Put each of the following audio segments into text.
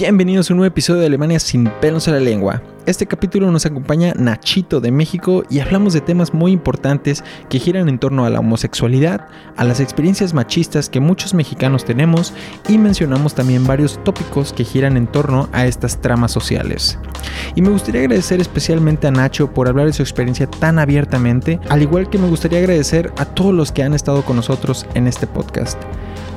Bienvenidos a un nuevo episodio de Alemania sin pelos en la lengua. Este capítulo nos acompaña Nachito de México y hablamos de temas muy importantes que giran en torno a la homosexualidad, a las experiencias machistas que muchos mexicanos tenemos y mencionamos también varios tópicos que giran en torno a estas tramas sociales. Y me gustaría agradecer especialmente a Nacho por hablar de su experiencia tan abiertamente, al igual que me gustaría agradecer a todos los que han estado con nosotros en este podcast.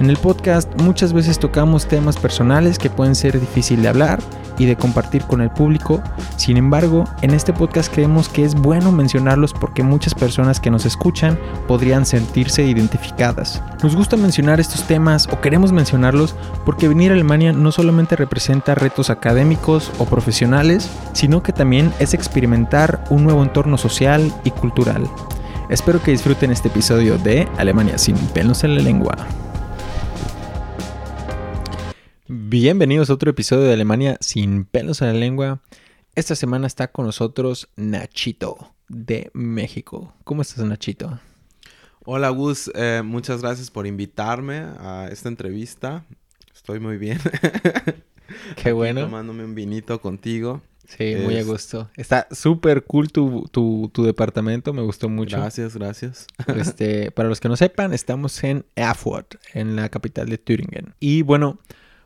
En el podcast muchas veces tocamos temas personales que pueden ser difícil de hablar y de compartir con el público. Sin embargo, en este podcast creemos que es bueno mencionarlos porque muchas personas que nos escuchan podrían sentirse identificadas. Nos gusta mencionar estos temas o queremos mencionarlos porque venir a Alemania no solamente representa retos académicos o profesionales, sino que también es experimentar un nuevo entorno social y cultural. Espero que disfruten este episodio de Alemania sin pelos en la lengua. Bienvenidos a otro episodio de Alemania sin pelos en la lengua. Esta semana está con nosotros Nachito de México. ¿Cómo estás, Nachito? Hola, Gus. Eh, muchas gracias por invitarme a esta entrevista. Estoy muy bien. Qué bueno. tomándome un vinito contigo. Sí, muy a gusto. Está súper cool tu, tu, tu, departamento, me gustó mucho. Gracias, gracias. Este, para los que no sepan, estamos en Erfurt, en la capital de Thüringen. Y bueno,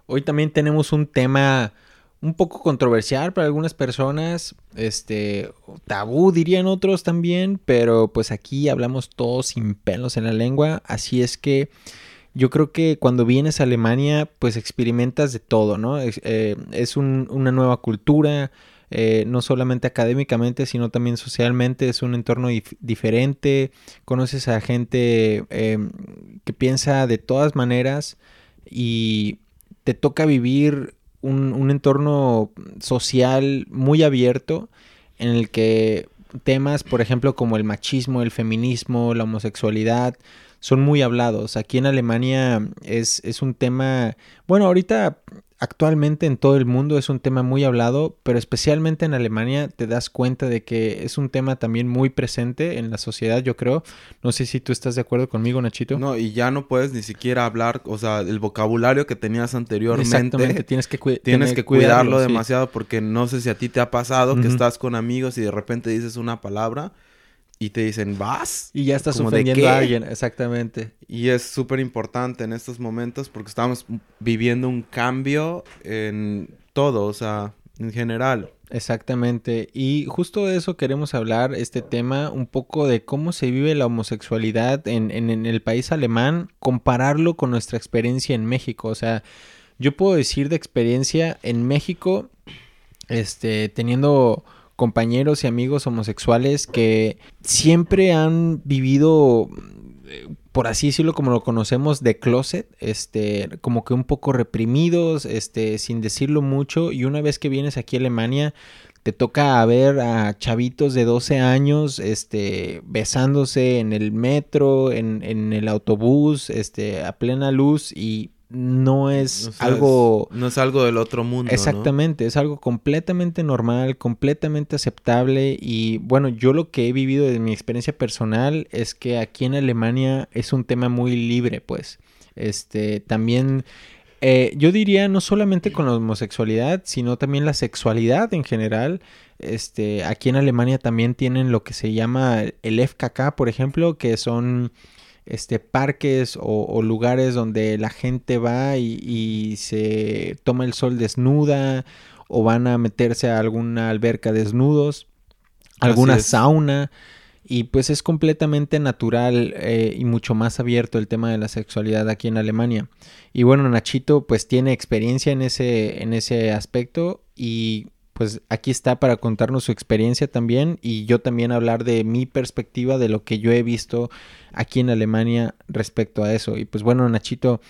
Hoy también tenemos un tema un poco controversial para algunas personas, este, tabú dirían otros también, pero pues aquí hablamos todos sin pelos en la lengua, así es que yo creo que cuando vienes a Alemania pues experimentas de todo, ¿no? Es, eh, una nueva cultura, eh, no solamente académicamente, sino también socialmente, es un entorno diferente, conoces a gente em, que piensa de todas maneras y te toca vivir un, entorno social muy abierto en el que temas, por ejemplo, como el machismo, el feminismo, la homosexualidad, son muy hablados. Aquí en Alemania es, es un tema, bueno, ahorita actualmente en todo el mundo es un tema muy hablado, pero especialmente en Alemania te das cuenta de que es un tema también muy presente en la sociedad, yo creo. No sé si tú estás de acuerdo conmigo, Nachito. No, y ya no puedes ni siquiera hablar, o sea, el vocabulario que tenías anteriormente. Exactamente, tienes que, tienes que cuidarlo, demasiado porque no sé si a ti te ha pasado que estás con amigos y de repente dices una palabra y te dicen, ¿vas? Y ya estás ofendiendo a alguien, exactamente. Y es súper importante en estos momentos porque estamos viviendo un cambio en todo, o sea, en general. Exactamente. Y justo de eso queremos hablar, este tema, un poco de cómo se vive la homosexualidad en, en, en el país alemán, compararlo con nuestra experiencia en México. O sea, yo puedo decir de experiencia en México, este, teniendo compañeros y amigos homosexuales que siempre han vivido, eh, por así decirlo, como lo conocemos, de closet, este, como que un poco reprimidos, este, sin decirlo mucho, y una vez que vienes aquí a Alemania, te toca ver a chavitos de 12 años, este, besándose en el metro, en, en el autobús, este, a plena luz, y no es algo... no es algo del otro mundo. Exactamente, es algo completamente normal, completamente aceptable y bueno, yo lo que he vivido de mi experiencia personal es que aquí en Alemania es un tema muy libre, pues. Este, también... Eh, yo diría no solamente con la homosexualidad, sino también la sexualidad en general. Este, aquí en Alemania también tienen lo que se llama el FKK, por ejemplo, que son este, parques o, lugares donde la gente va y, se toma el sol desnuda o van a meterse a alguna alberca desnudos, alguna sauna. Y pues es completamente natural eh, y mucho más abierto el tema de la sexualidad aquí en Alemania. Y bueno, Nachito pues tiene experiencia en ese, en ese aspecto y pues aquí está para contarnos su experiencia también y yo también hablar de mi perspectiva de lo que yo he visto aquí en Alemania respecto a eso. Y pues bueno, Nachito,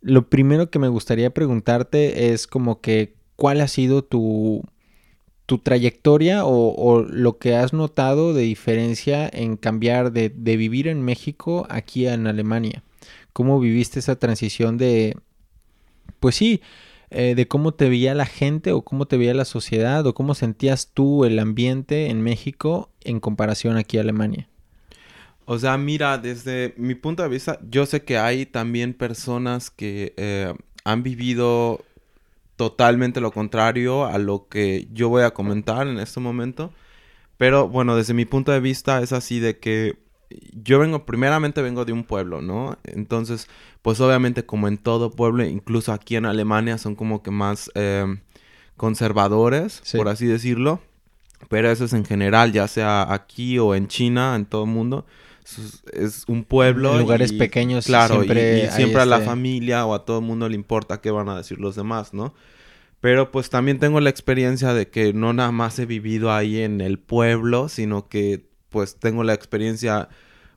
lo primero que me gustaría preguntarte es como que cuál ha sido tu, tu trayectoria o, lo que has notado de diferencia en cambiar de, de vivir en México aquí en Alemania. ¿Cómo viviste esa transición de, pues sí, eh, de cómo te veía la gente o cómo te veía la sociedad o cómo sentías tú el ambiente en México en comparación aquí a Alemania. O sea, mira, desde mi punto de vista, yo sé que hay también personas que eh, han vivido totalmente lo contrario a lo que yo voy a comentar en este momento. Pero bueno, desde mi punto de vista es así de que yo vengo, primeramente vengo de un pueblo, ¿no? Entonces, pues obviamente como en todo pueblo, incluso aquí en Alemania son como que más eh, conservadores, por así decirlo. Pero eso es en general, ya sea aquí o en China, en todo el mundo. Es, un pueblo. En lugares pequeños, claro, siempre, y, siempre a la este familia o a todo el mundo le importa qué van a decir los demás, ¿no? Pero pues también tengo la experiencia de que no nada más he vivido ahí en el pueblo, sino que pues tengo la experiencia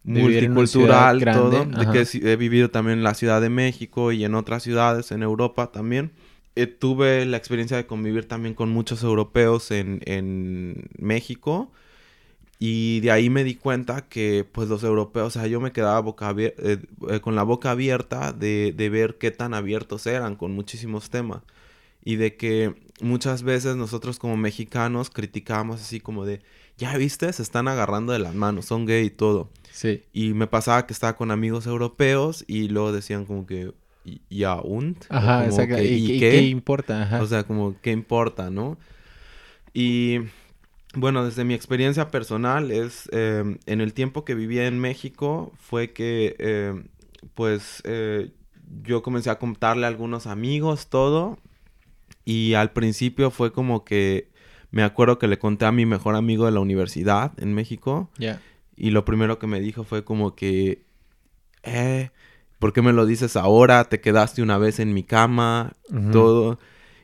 multicultural, todo, de que he vivido también en la Ciudad de México y en otras ciudades en Europa también. Eh, tuve la experiencia de convivir también con muchos europeos en, en México y de ahí me di cuenta que pues los europeos, o sea, yo me quedaba boca eh, eh, con la boca abierta de, de ver qué tan abiertos eran con muchísimos temas y de que muchas veces nosotros como mexicanos criticábamos así como de, ya viste, se están agarrando de las manos, son gay y todo. Sí. Y me pasaba que estaba con amigos europeos y luego decían como que, ya, und. Ajá, exacto. ¿Y, qué? importa? Ajá. O sea, como, ¿qué importa, no? Y bueno, desde mi experiencia personal es, em, en el tiempo que vivía en México, fue que, em, pues, eh, yo comencé a contarle a algunos amigos todo y al principio fue como que me acuerdo que le conté a mi mejor amigo de la universidad en México. Y lo primero que me dijo fue como que, eh, ¿por qué me lo dices ahora? Te quedaste una vez en mi cama, todo.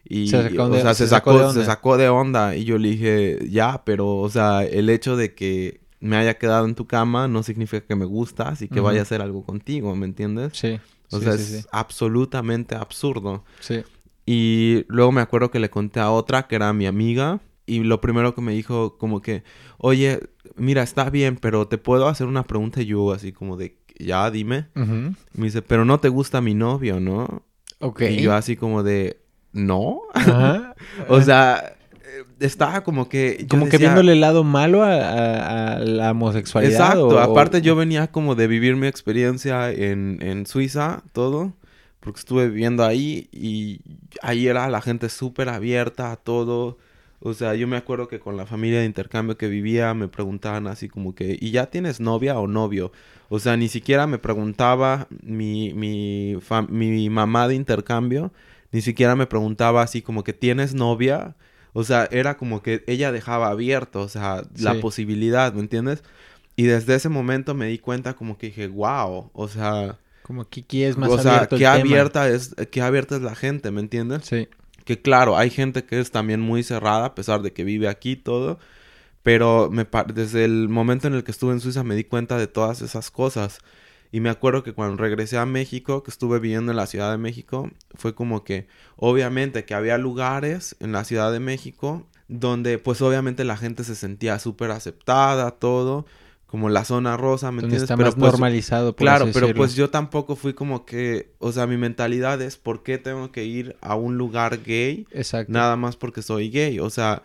Y, se sacó de, o sea, se, sacó, se sacó de onda. Y yo le dije, ya, pero, o sea, el hecho de que me haya quedado en tu cama no significa que me gustas y que vaya a hacer algo contigo, ¿me entiendes? Sí. O sea, es absolutamente absurdo. Sí. Y luego me acuerdo que le conté a otra que era mi amiga. Y lo primero que me dijo, como que, oye, mira, está bien, pero te puedo hacer una pregunta. Y yo, así como de, ya, dime. Me dice, pero no te gusta mi novio, ¿no? Ok. Y yo, así como de, no. o sea, estaba como que... como que viéndole el lado malo a, la homosexualidad. Exacto. Aparte yo venía como de vivir mi experiencia en, en Suiza, todo porque estuve viviendo ahí y ahí era la gente súper abierta a todo. O sea, yo me acuerdo que con la familia de intercambio que vivía me preguntaban así como que, ¿y ya tienes novia o novio? O sea, ni siquiera me preguntaba mi, mi, mi mamá de intercambio, ni siquiera me preguntaba así como que, ¿tienes novia? O sea, era como que ella dejaba abierto, o sea, la posibilidad, ¿me entiendes? Y desde ese momento me di cuenta como que dije, wow, o sea, como Kiki es más o sea, qué abierta es, qué abierta es la gente, ¿me entiendes? Sí. Que claro, hay gente que es también muy cerrada, a pesar de que vive aquí todo. Pero me, desde el momento en el que estuve en Suiza me di cuenta de todas esas cosas. Y me acuerdo que cuando regresé a México, que estuve viviendo en la Ciudad de México, fue como que, obviamente, que había lugares en la Ciudad de México donde, pues, obviamente la gente se sentía súper aceptada, todo como la zona rosa, ¿me entiendes? Está pero más pues, normalizado. Por claro, pero pues yo tampoco fui como que, o sea, mi mentalidad es ¿por qué tengo que ir a un lugar gay? Exacto. Nada más porque soy gay, o sea,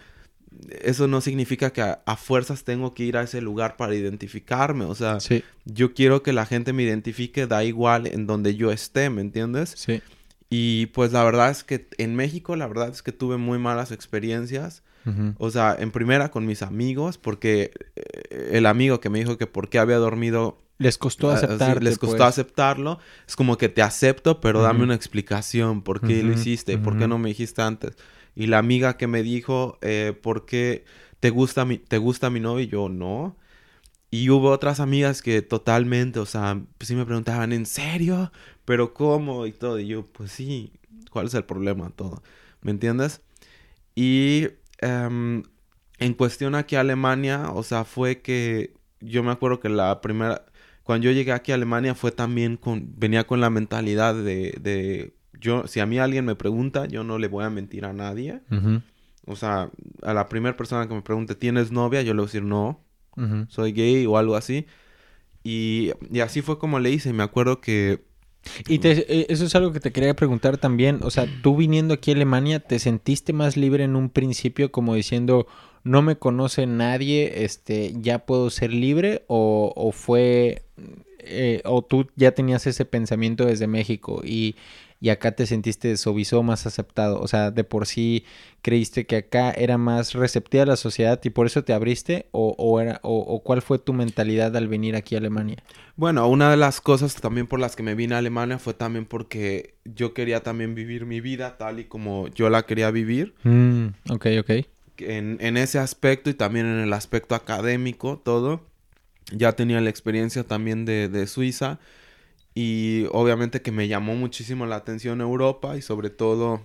eso no significa que a, fuerzas tengo que ir a ese lugar para identificarme, o sea, sí. yo quiero que la gente me identifique, da igual en donde yo esté, ¿me entiendes? Sí. Y pues la verdad es que en México la verdad es que tuve muy malas experiencias o sea, en primera con mis amigos, porque eh, el amigo que me dijo que por qué había dormido les costó aceptarlo. les costó pues. aceptarlo. Es como que te acepto, pero dame una explicación. ¿Por qué lo hiciste? ¿Por qué no me dijiste antes? Y la amiga que me dijo, eh, ¿por qué te gusta mi, te gusta mi novio? Y yo, no. Y hubo otras amigas que totalmente, o sea, pues sí me preguntaban, ¿en serio? ¿Pero cómo? Y todo. Y yo, pues sí, ¿cuál es el problema? Todo. ¿Me entiendes? Y Em, en cuestión aquí a Alemania, o sea, fue que yo me acuerdo que la primera, cuando yo llegué aquí a Alemania fue también con, venía con la mentalidad de, de yo, si a mí alguien me pregunta, yo no le voy a mentir a nadie. O sea, a la primera persona que me pregunte, ¿tienes novia? Yo le voy a decir, no, soy gay o algo así. Y, y así fue como le hice. Me acuerdo que y eh, eso es algo que te quería preguntar también. O sea, tú viniendo aquí a Alemania, ¿te sentiste más libre en un principio como diciendo, no me conoce nadie, este, ya puedo ser libre? ¿O, o fue, eh, o tú ya tenías ese pensamiento desde México? Y, y acá te sentiste suavizó, más aceptado? O sea, de por sí creíste que acá era más receptiva la sociedad y por eso te abriste o, era, o, cuál fue tu mentalidad al venir aquí a Alemania? Bueno, una de las cosas también por las que me vine a Alemania fue también porque yo quería también vivir mi vida tal y como yo la quería vivir. Mm, ok, ok. En, en ese aspecto y también en el aspecto académico, todo. Ya tenía la experiencia también de, de Suiza y obviamente que me llamó muchísimo la atención Europa y sobre todo,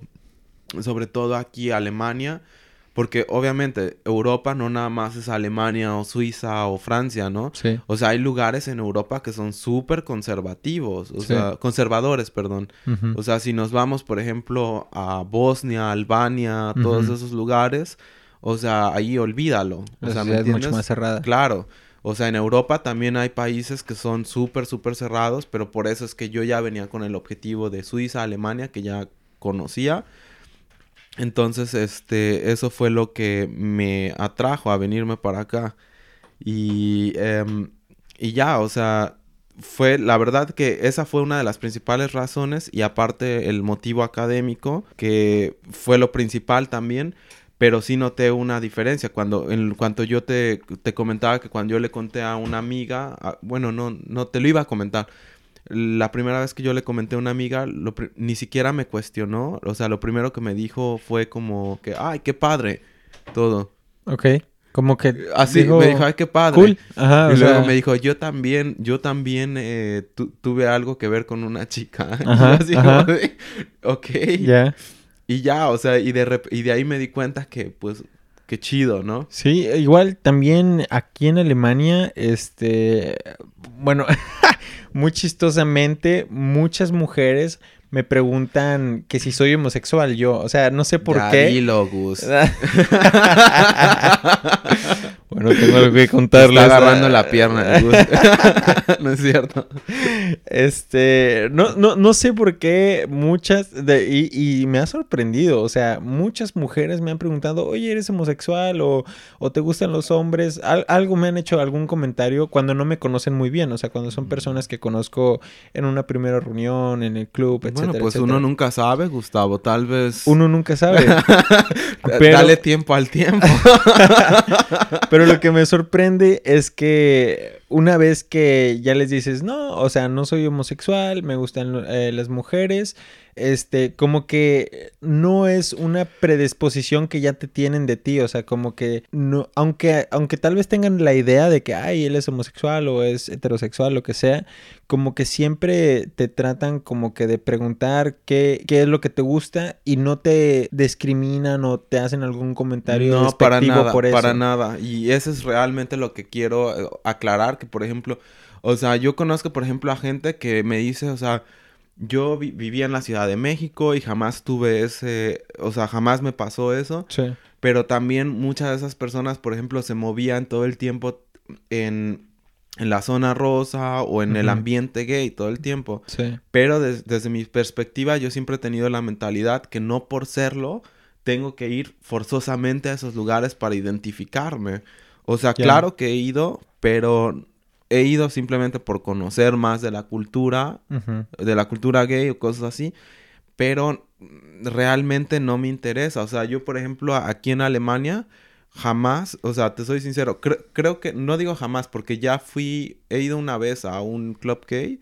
sobre todo aquí Alemania, porque obviamente Europa no nada más es Alemania o Suiza o Francia, ¿no? Sí. O sea, hay lugares en Europa que son súper conservativos, o sea, conservadores, perdón. O sea, si nos vamos, por ejemplo, a Bosnia, Albania, todos esos lugares, o sea, ahí olvídalo. O sea, ¿me es mucho más cerrada. Claro. O sea, en Europa también hay países que son súper, súper cerrados, pero por eso es que yo ya venía con el objetivo de Suiza, Alemania, que ya conocía. Entonces, este, eso fue lo que me atrajo a venirme para acá. Y, em, y ya, o sea, fue la verdad que esa fue una de las principales razones y aparte el motivo académico, que fue lo principal también, pero sí noté una diferencia cuando en cuanto yo te, te comentaba que cuando yo le conté a una amiga, bueno, no, no te lo iba a comentar. La primera vez que yo le comenté a una amiga, ni siquiera me cuestionó. O sea, lo primero que me dijo fue como que, ay, qué padre, todo. Ok. Como que... Así, me dijo, ay, qué padre. Cool. Ajá, y luego me dijo, yo también, yo también eh, tuve algo que ver con una chica. Ajá, así ajá. ok. Ya. Y ya, o sea, y de, y de ahí me di cuenta que, pues, qué chido, ¿no? Sí, igual también aquí en Alemania, este, bueno, muy chistosamente, muchas mujeres me preguntan que si soy homosexual yo, o sea, no sé por ya, qué. Dilo, Gus. bueno, tengo algo que contarles. Está agarrando la pierna, no es cierto. Este, no, no, no sé por qué muchas, de, y, y, me ha sorprendido, o sea, muchas mujeres me han preguntado, oye, ¿eres homosexual o, o te gustan los hombres? algo me han hecho algún comentario cuando no me conocen muy bien, o sea, cuando son personas que conozco en una primera reunión, en el club, etc. Bueno, pues uno nunca sabe, Gustavo, tal vez. Uno nunca sabe. Dale tiempo al tiempo. Pero lo que me sorprende es que una vez que ya les dices, no, o sea, no soy homosexual, me gustan eh, las mujeres, este, como que no es una predisposición que ya te tienen de ti, o sea, como que no, aunque, aunque tal vez tengan la idea de que, ay, él es homosexual o es heterosexual, lo que sea, como que siempre te tratan como que de preguntar qué, qué es lo que te gusta y no te discriminan o te hacen algún comentario no, para nada, por eso. Para nada, y eso es realmente lo que quiero eh, aclarar, que por ejemplo, o sea, yo conozco, por ejemplo, a gente que me dice, o sea, yo vivía en la Ciudad de México y jamás tuve ese, o sea, jamás me pasó eso. Sí. Pero también muchas de esas personas, por ejemplo, se movían todo el tiempo en, en la zona rosa o en el ambiente gay todo el tiempo. Sí. Pero desde mi perspectiva, yo siempre he tenido la mentalidad que no por serlo tengo que ir forzosamente a esos lugares para identificarme. O sea, claro que he ido, pero he ido simplemente por conocer más de la cultura, de la cultura gay o cosas así, pero realmente no me interesa. O sea, yo, por ejemplo, aquí en Alemania, jamás, o sea, te soy sincero, creo que, no digo jamás, porque ya fui, he ido una vez a un club gay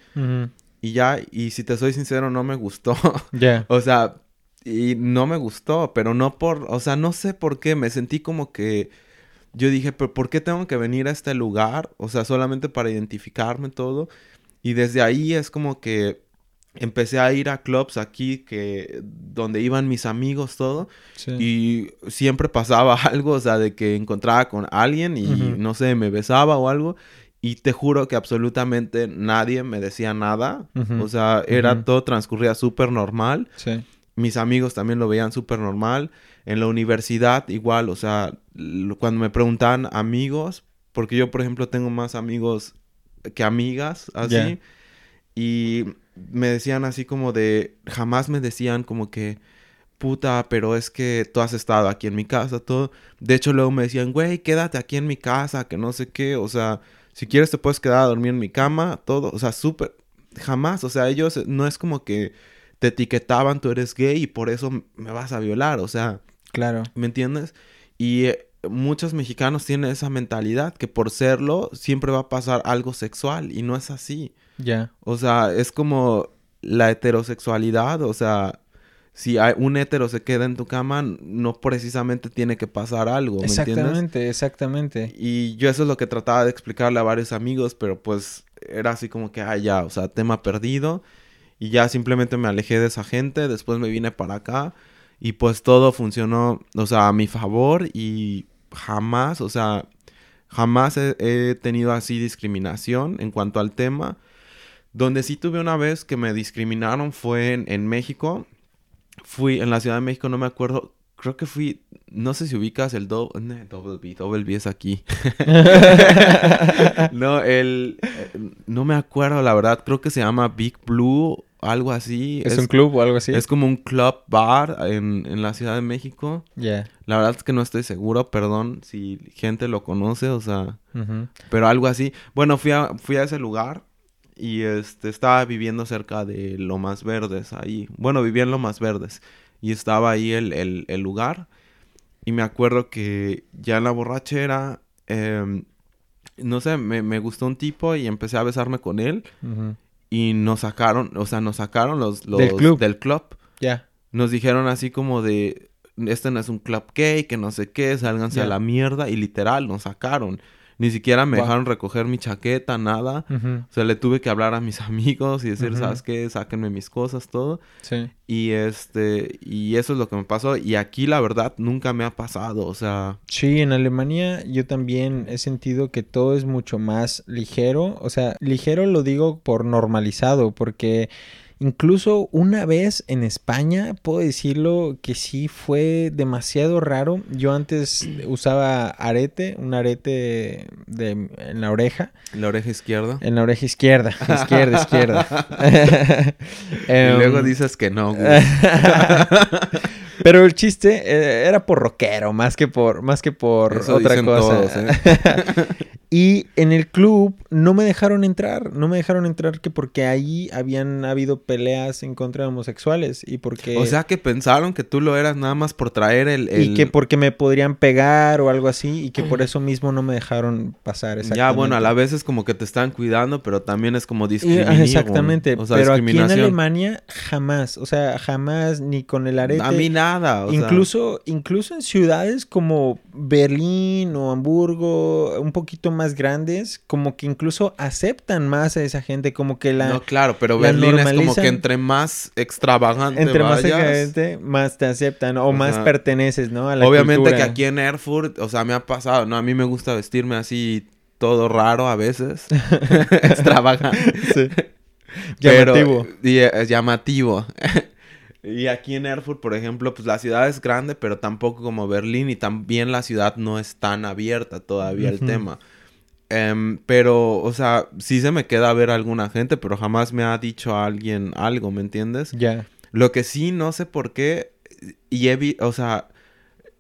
y ya, y si te soy sincero, no me gustó. Ya. o sea, y no me gustó, pero no por, o sea, no sé por qué, me sentí como que yo dije, pero ¿por qué tengo que venir a este lugar? O sea, solamente para identificarme todo. Y desde ahí es como que empecé a ir a clubs aquí que donde iban mis amigos todo y siempre pasaba algo, o sea, de que encontraba con alguien y no sé, me besaba o algo y te juro que absolutamente nadie me decía nada, o sea, era todo transcurría súper normal. Sí. Mis amigos también lo veían súper normal. En la universidad igual, o sea, cuando me preguntan amigos, porque yo por ejemplo tengo más amigos que amigas, así, y me decían así como de, jamás me decían como que, puta, pero es que tú has estado aquí en mi casa, todo. De hecho, luego me decían, güey, quédate aquí en mi casa, que no sé qué, o sea, si quieres te puedes quedar a dormir en mi cama, todo, o sea, súper, jamás, o sea, ellos no es como que te etiquetaban, tú eres gay y por eso me vas a violar, o sea. Claro. ¿Me entiendes? Y eh, muchos mexicanos tienen esa mentalidad que por serlo siempre va a pasar algo sexual y no es así. Ya. O sea, es como la heterosexualidad, o sea, si hay un hetero se queda en tu cama, no precisamente tiene que pasar algo, ¿me exactamente, exactamente. Y yo eso es lo que trataba de explicarle a varios amigos, pero pues era así como que, ah, ya, o sea, tema perdido. Y ya simplemente me alejé de esa gente, después me vine para acá y pues todo funcionó, o sea, a mi favor y jamás, o sea, jamás he, tenido así discriminación en cuanto al tema. Donde sí tuve una vez que me discriminaron fue en, México. Fui en la Ciudad de México, no me acuerdo. Creo que fui, no sé si ubicas el Double B, Double B es aquí. no, el, eh, no me acuerdo la verdad, creo que se llama Big Blue algo así. ¿Es, un club o algo así? Es como un club bar en, la Ciudad de México. Ya. La verdad es que no estoy seguro, perdón si gente lo conoce, o sea, pero algo así. Bueno, fui a, fui a ese lugar y este estaba viviendo cerca de Lomas Verdes ahí. Bueno, vivía en Lomas Verdes y estaba ahí el, lugar y me acuerdo que ya en la borrachera, em, no sé, me, gustó un tipo y empecé a besarme con él. Y nos sacaron, o sea, nos sacaron los, los del club. Del club. Ya. Nos dijeron así como de, este no es un club gay, que no sé qué, sálganse a la mierda. Y literal, nos sacaron. Ni siquiera me dejaron recoger mi chaqueta, nada. O sea, le tuve que hablar a mis amigos y decir, ¿sabes qué? Sáquenme mis cosas, todo. Sí. Y este, y eso es lo que me pasó. Y aquí la verdad nunca me ha pasado, o sea. Sí, en Alemania yo también he sentido que todo es mucho más ligero. O sea, ligero lo digo por normalizado, porque Incluso una vez en España, puedo decirlo que sí fue demasiado raro. Yo antes usaba arete, un arete de, en la oreja. ¿En la oreja izquierda? En la oreja izquierda, izquierda, izquierda. y luego em, dices que no. Pero el chiste eh, era por rockero, más que por, más que por otra cosa. ¿eh? y en el club no me dejaron entrar, no me dejaron entrar que porque ahí habían habido peleas en contra de homosexuales y porque... O sea que pensaron que tú lo eras nada más por traer el... Y que porque me podrían pegar o algo así y que por eso mismo no me dejaron pasar. Ya, bueno, a la vez es como que te están cuidando, pero también es como discriminación. Exactamente, pero aquí en Alemania jamás, o sea, jamás ni con el arete... A mí nada incluso, incluso en ciudades como Berlín o Hamburgo, un poquito más grandes, como que incluso aceptan más a esa gente, como que la. No, claro, pero Berlín es como que entre más extravagante Entre más extravagante, más te aceptan o, más perteneces, ¿no? A la obviamente que aquí en Erfurt, o sea, me ha pasado, ¿no? A mí me gusta vestirme así todo raro a veces. extravagante. Sí. Llamativo. y, es llamativo. Y aquí en Erfurt, por ejemplo, pues la ciudad es grande, pero tampoco como Berlín y también la ciudad no es tan abierta todavía el tema. Em, pero, o sea, sí se me queda ver a alguna gente, pero jamás me ha dicho a alguien algo, ¿me entiendes? Ya. Lo que sí, no sé por qué, y he o sea,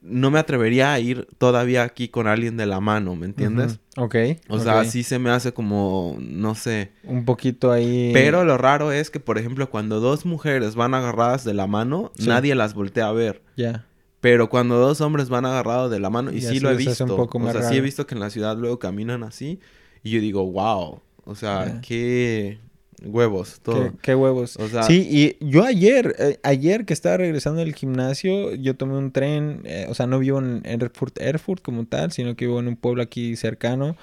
no me atrevería a ir todavía aquí con alguien de la mano, ¿me entiendes? Ok. O sea, sí se me hace como, no sé. Un poquito ahí. Pero lo raro es que, por ejemplo, cuando dos mujeres van agarradas de la mano, nadie las voltea a ver. Ya. Pero cuando dos hombres van agarrados de la mano, y sí lo he visto. o sea, sí he visto que en la ciudad luego caminan así. Y yo digo, wow. O sea, qué Huevos, todo. ¿Qué, huevos? Sí, y yo ayer, eh, ayer que estaba regresando del gimnasio, yo tomé un tren, eh, o sea, no vivo en Erfurt, Erfurt como tal, sino que vivo en un pueblo aquí cercano.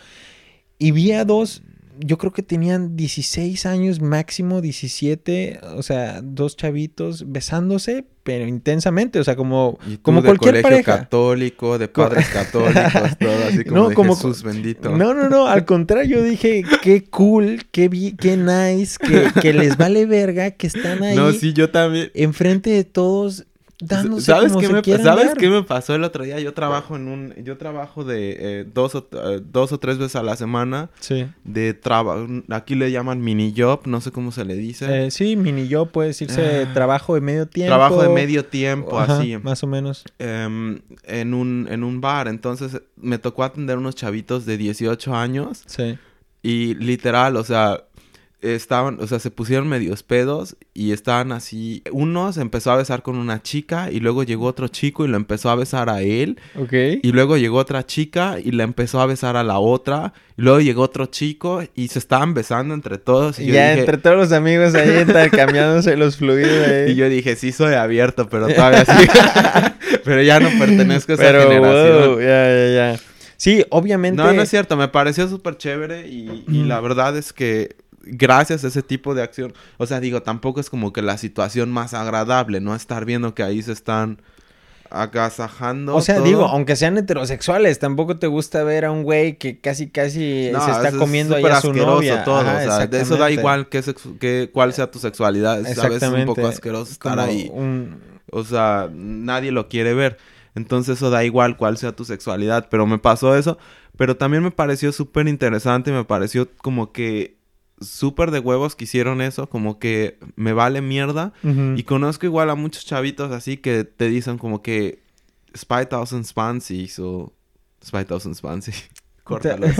Y vi a dos yo creo que tenían 16 años máximo, 17, o sea, dos chavitos besándose, pero intensamente, o sea, como, como cualquier colegio católico, de padres católicos, todo así como, de Jesús bendito. No, no, no, al contrario, dije, qué cool, qué, qué nice, que, que les vale verga, que están ahí. No, sí, yo también. Enfrente de todos ¿Sabes, qué, me, ¿sabes qué me pasó el otro día? Yo trabajo en un... Yo trabajo de eh, dos, o, eh, dos o tres veces a la semana. Sí. De trabajo... Aquí le llaman mini job, no sé cómo se le dice. Eh, sí, mini job puede decirse ah. trabajo de medio tiempo. Trabajo de medio tiempo, así. Más o menos. Em, en, un, en un bar. Entonces me tocó atender unos chavitos de 18 años. Sí. Y literal, o sea estaban, o sea, se pusieron medios pedos y estaban así. Uno se empezó a besar con una chica y luego llegó otro chico y lo empezó a besar a él. Ok. Y luego llegó otra chica y la empezó a besar a la otra. Y luego llegó otro chico y se estaban besando entre todos. Y yo ya dije- entre todos los amigos ahí intercambiándose los fluidos ahí. Y yo dije, sí soy abierto, pero todavía sí. pero ya no pertenezco a esa Pero, generación. wow, ya, ya, ya. Sí, obviamente. No, no es cierto, me pareció súper chévere y, y la verdad es que gracias a ese tipo de acción, o sea, digo, tampoco es como que la situación más agradable, ¿no? Estar viendo que ahí se están agasajando. O sea, todo. digo, aunque sean heterosexuales, tampoco te gusta ver a un güey que casi, casi No, se está eso es comiendo ahí a su novia. todo, Ajá, o sea, de eso da igual que, que cuál sea tu sexualidad, es a veces un poco asqueroso estar Como ahí. un- O sea, nadie lo quiere ver. Entonces eso da igual cuál sea tu sexualidad. Pero me pasó eso. Pero también me pareció súper interesante. Me pareció como que súper de huevos que hicieron eso. Como que me vale mierda. Y conozco igual a muchos chavitos así que te dicen como que Spy Thousand Spansies o Spy Thousand Spansies. Córtalo.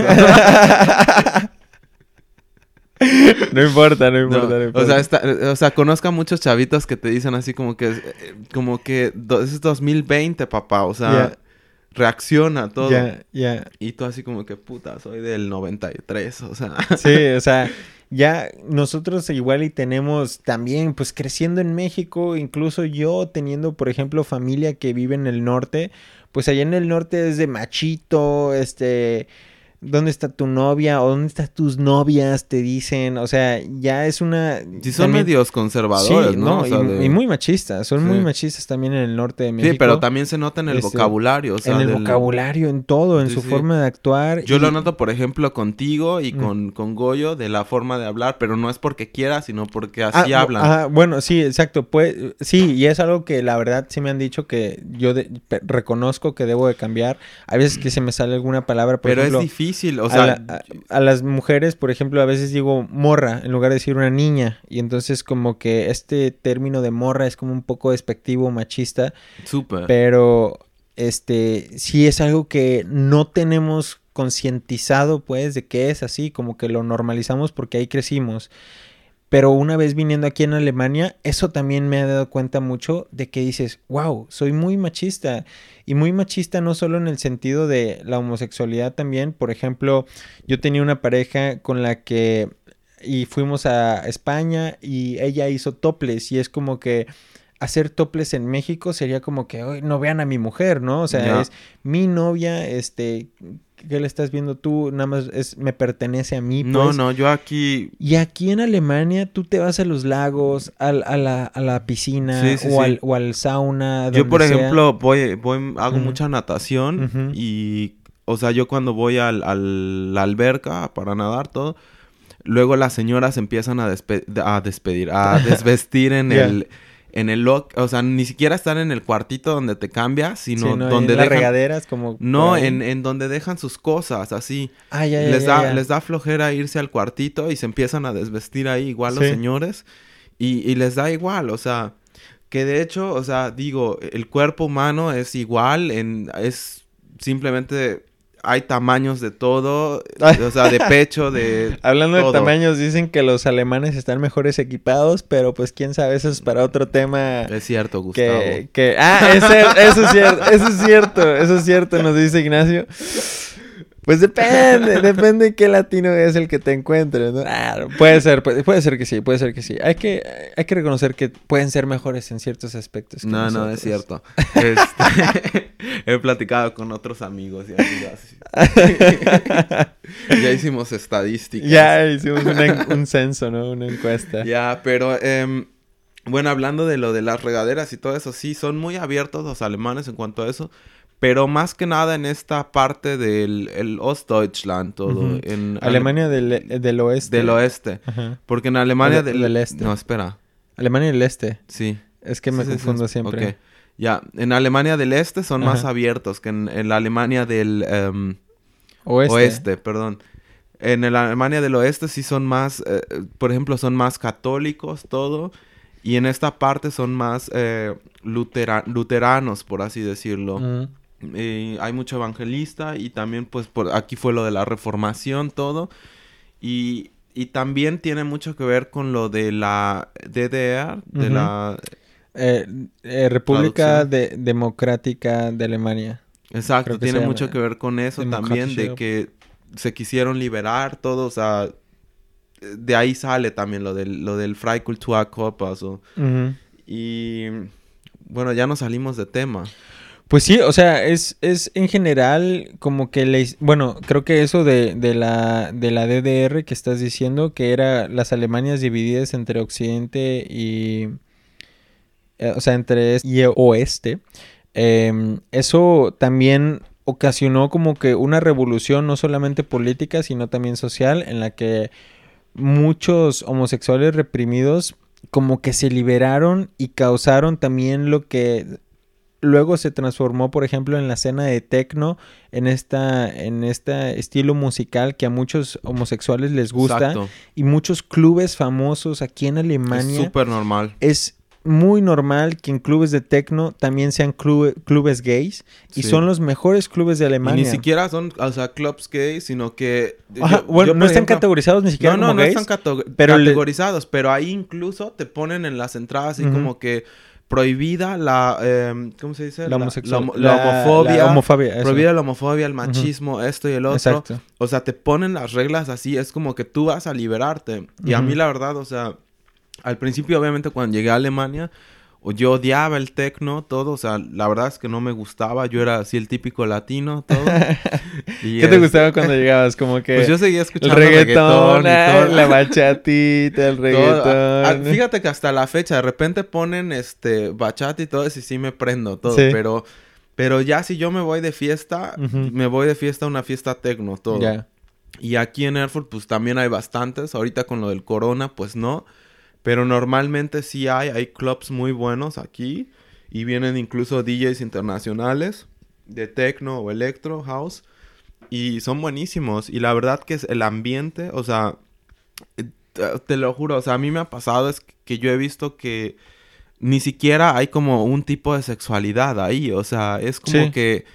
no importa, no No, importa. no o importa. sea, está- o sea, conozco a muchos chavitos que te dicen así como que, eh, como que es 2020, papá, o sea. Reacciona a todo. Ya, ya. Y tú así como que, puta, soy del 93, o sea. Sí, o sea, ya nosotros igual y tenemos también, pues creciendo en México, incluso yo teniendo, por ejemplo, familia que vive en el norte, pues allá en el norte es de machito, este, ¿dónde está tu novia? ¿O dónde están tus novias? Te dicen, o sea, ya es una... Sí son también- medios conservadores, Sí, ¿no? O y, sea, de- y muy machistas, son muy machistas también en el norte de México. Sí, pero también se nota en el este, vocabulario, o sea, en el del- vocabulario, en todo, en Sí, su forma de actuar. Yo y- lo noto, por ejemplo, contigo y Mm. con, con Goyo, de la forma de hablar, pero no es porque quiera, sino porque Ah, así hablan. ajá, bueno, sí, exacto. Pues, sí, y es algo que la verdad sí me han dicho que yo de- reconozco que debo de cambiar. A veces que se me sale alguna palabra, por pero ejemplo, es difícil, o a, sea, la- a- a las mujeres, por ejemplo, a veces digo morra en lugar de decir una niña. Y entonces como que este término de morra es como un poco despectivo, machista. súper. Pero este sí es algo que no tenemos concientizado pues de que es así, como que lo normalizamos porque ahí crecimos. Pero una vez viniendo aquí en Alemania, eso también me ha dado cuenta mucho de que dices, wow, soy muy machista. Y muy machista no solo en el sentido de la homosexualidad también. Por ejemplo, yo tenía una pareja con la que y fuimos a España y ella hizo toples y es como que hacer toples en México sería como que "Ay, no vean a mi mujer, ¿no? O sea, es mi novia, este, ¿qué le estás viendo tú? Nada más es, me pertenece a mí. no, pues. no, yo aquí Y aquí en Alemania tú te vas a los lagos, al- a, la, a la piscina Sí, sí, o, sí. Al, o al sauna. Yo, por sea. ejemplo, voy, voy, hago mucha natación y, o sea, yo cuando voy al, al- la alberca para nadar todo, luego las señoras empiezan a, despe- a despedir, a desvestir en el, en el lock, o sea, ni siquiera están en el cuartito donde te cambias, Sí, sino ¿no? Y donde en las regaderas como... no, en, en donde dejan sus cosas, así. Ah, ya, ya, les, ya, da, les da flojera irse al cuartito y se empiezan a desvestir ahí igual los Sí. señores y, y les da igual, o sea, que de hecho, o sea, digo, el cuerpo humano es igual, en, es simplemente, hay tamaños de todo, o sea, de pecho, de... Hablando todo. de tamaños, dicen que los alemanes están mejores equipados, pero pues quién sabe, eso es para otro tema. Es cierto, Gustavo. Que, que, ah, eso es cierto, eso es cierto, eso es cierto, nos dice Ignacio. Pues depende, depende de qué latino es el que te encuentres, ¿no? Ah, puede ser, puede, puede ser que sí, puede ser que sí. Hay que, hay que reconocer que pueden ser mejores en ciertos aspectos. que No, no, es cierto. Este, he platicado con otros amigos y amigas. ya hicimos estadísticas. Ya hicimos una un censo, ¿no? Una encuesta. Ya, pero em, bueno, hablando de lo de las regaderas y todo eso, sí, son muy abiertos los alemanes en cuanto a eso. Pero más que nada en esta parte del el Ostdeutschland, todo. Ujú. en Ale- Alemania del, del oeste. del oeste. Ajá. Porque en Alemania de- del, del este. No, espera. Alemania del este. Sí. Es que me Sí, sí, sí, confundo siempre. ok. Ya, en Alemania del este son más abiertos que en, en la Alemania del em, Oeste. oeste, perdón. En la Alemania del oeste sí son más, eh, por ejemplo, son más católicos, todo. Y en esta parte son más eh, lutera- luteranos, por así decirlo. Mm. Eh, hay mucho evangelista y también, pues, por aquí fue lo de la reformación, todo. Y y también tiene mucho que ver con lo de la DDR, de la... Eh, eh, República Democrática de Alemania. Exacto, tiene mucho que ver con eso también, de que se quisieron liberar todos, o sea, de ahí sale también lo del, lo del Freikulturkörper, o, y bueno, ya no salimos de tema. Pues sí, o sea, es, es en general como que le... Bueno, creo que eso de, de, la, de la DDR que estás diciendo, que era las Alemanias divididas entre Occidente y... Eh, o sea, entre este y oeste. Em, eso también ocasionó como que una revolución no solamente política, sino también social, en la que muchos homosexuales reprimidos como que se liberaron y causaron también lo que luego se transformó, por ejemplo, en la escena de techno, en esta, en este estilo musical que a muchos homosexuales les gusta y muchos clubes famosos aquí en Alemania. Es súper normal. Es muy normal que en clubes de techno también sean clubes gays y son los mejores clubes de Alemania. ni siquiera son, o sea, clubs gays, sino que... bueno, no están categorizados ni siquiera no, no, no están categorizados, pero ahí incluso te ponen en las entradas así como que prohibida la em, ¿cómo se dice? La, homofobia, homofobia prohibida la homofobia, el machismo, esto y el otro. Exacto. O sea, te ponen las reglas así, es como que tú vas a liberarte. Y a mí la verdad, o sea, al principio, obviamente, cuando llegué a Alemania, yo odiaba el tecno, todo, o sea, la verdad es que no me gustaba, yo era así el típico latino, todo. ¿Qué te gustaba cuando llegabas? Como que... Pues yo seguía escuchando el reggaetón, ah, la bachatita, el reggaetón. Ah, fíjate que hasta la fecha, de repente ponen este bachata y todo eso y sí me prendo todo, pero... Pero ya si yo me voy de fiesta, me voy de fiesta a una fiesta tecno, todo. Y aquí en Erfurt, pues también hay bastantes. Ahorita con lo del corona, pues no. Pero normalmente sí hay, hay clubs muy buenos aquí y vienen incluso DJs internacionales de techno o electro house y son buenísimos. Y la verdad que es el ambiente, o sea, eh, te lo juro, o sea, a mí me ha pasado es que yo he visto que ni siquiera hay como un tipo de sexualidad ahí, o sea, es como que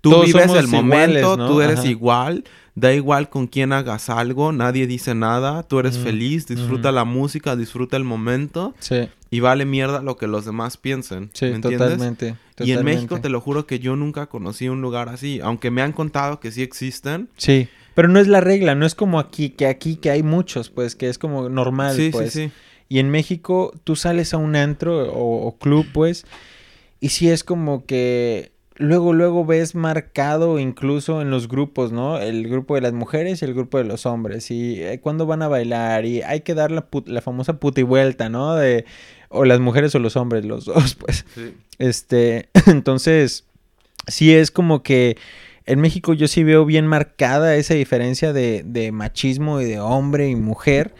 tú vives el momento, tú eres igual Da igual con quién hagas algo, nadie dice nada, tú eres feliz, disfruta la música, disfruta el momento. Sí. Y vale mierda lo que los demás piensen. Sí, totalmente, Y en México te lo juro que yo nunca conocí un lugar así, aunque me han contado que sí existen. Sí. Pero no es la regla, no es como aquí, que aquí que hay muchos, pues, que es como normal, sí, pues. Sí, sí. Y en México tú sales a un antro o, o club, pues, y sí es como que luego, luego ves marcado incluso en los grupos, ¿no? El grupo de las mujeres y el grupo de los hombres. Y eh, cuándo van a bailar. Y hay que dar la, la famosa puta y vuelta, ¿no? De, o las mujeres o los hombres, los dos, pues. Este, entonces, sí es como que en México yo sí veo bien marcada esa diferencia de, de machismo y de hombre y mujer.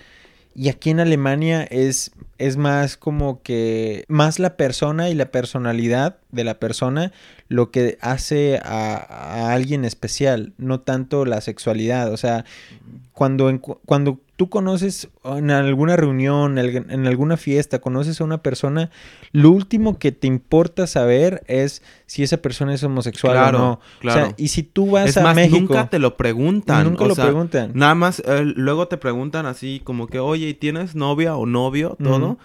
Y aquí en Alemania es, es más como que más la persona y la personalidad de la persona lo que hace a, alguien especial, no tanto la sexualidad. O sea, cuando, cuando tú conoces en alguna reunión, en alguna fiesta, conoces a una persona, lo último que te importa saber es si esa persona es homosexual o no. Claro. O sea, y si tú vas a México. Nunca te lo preguntan. Nunca lo preguntan. Nada más, eh, luego te preguntan así, como que, oye, ¿tienes novia o novio? Todo.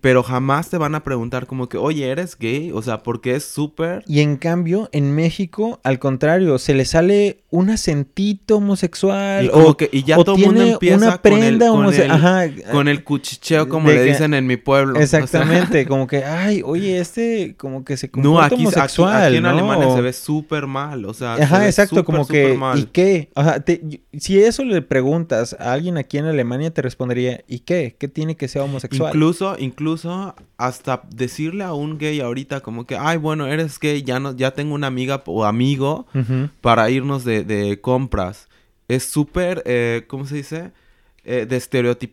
Pero jamás te van a preguntar como que, oye, ¿eres gay? O sea, porque es súper... Y en cambio, en México, al contrario, se le sale un acentito homosexual. Y, o, que, y ya todo el mundo empieza una prenda con, el, con, con el cuchicheo, como le dicen en mi pueblo. Exactamente, como que, ay, oye, este como que se comporta no, aquí, homosexual, aquí, en Alemania se ve súper mal, o sea... Ajá, exacto, como que, ¿y qué? O sea, si eso le preguntas a alguien aquí en Alemania, te respondería, ¿y qué? ¿Qué tiene que ser homosexual? Incluso, incluso hasta decirle a un gay ahorita como que, ay, bueno, eres gay, ya, no, ya tengo una amiga o amigo para irnos de, compras. Es súper, eh, ¿cómo se dice? Eh, de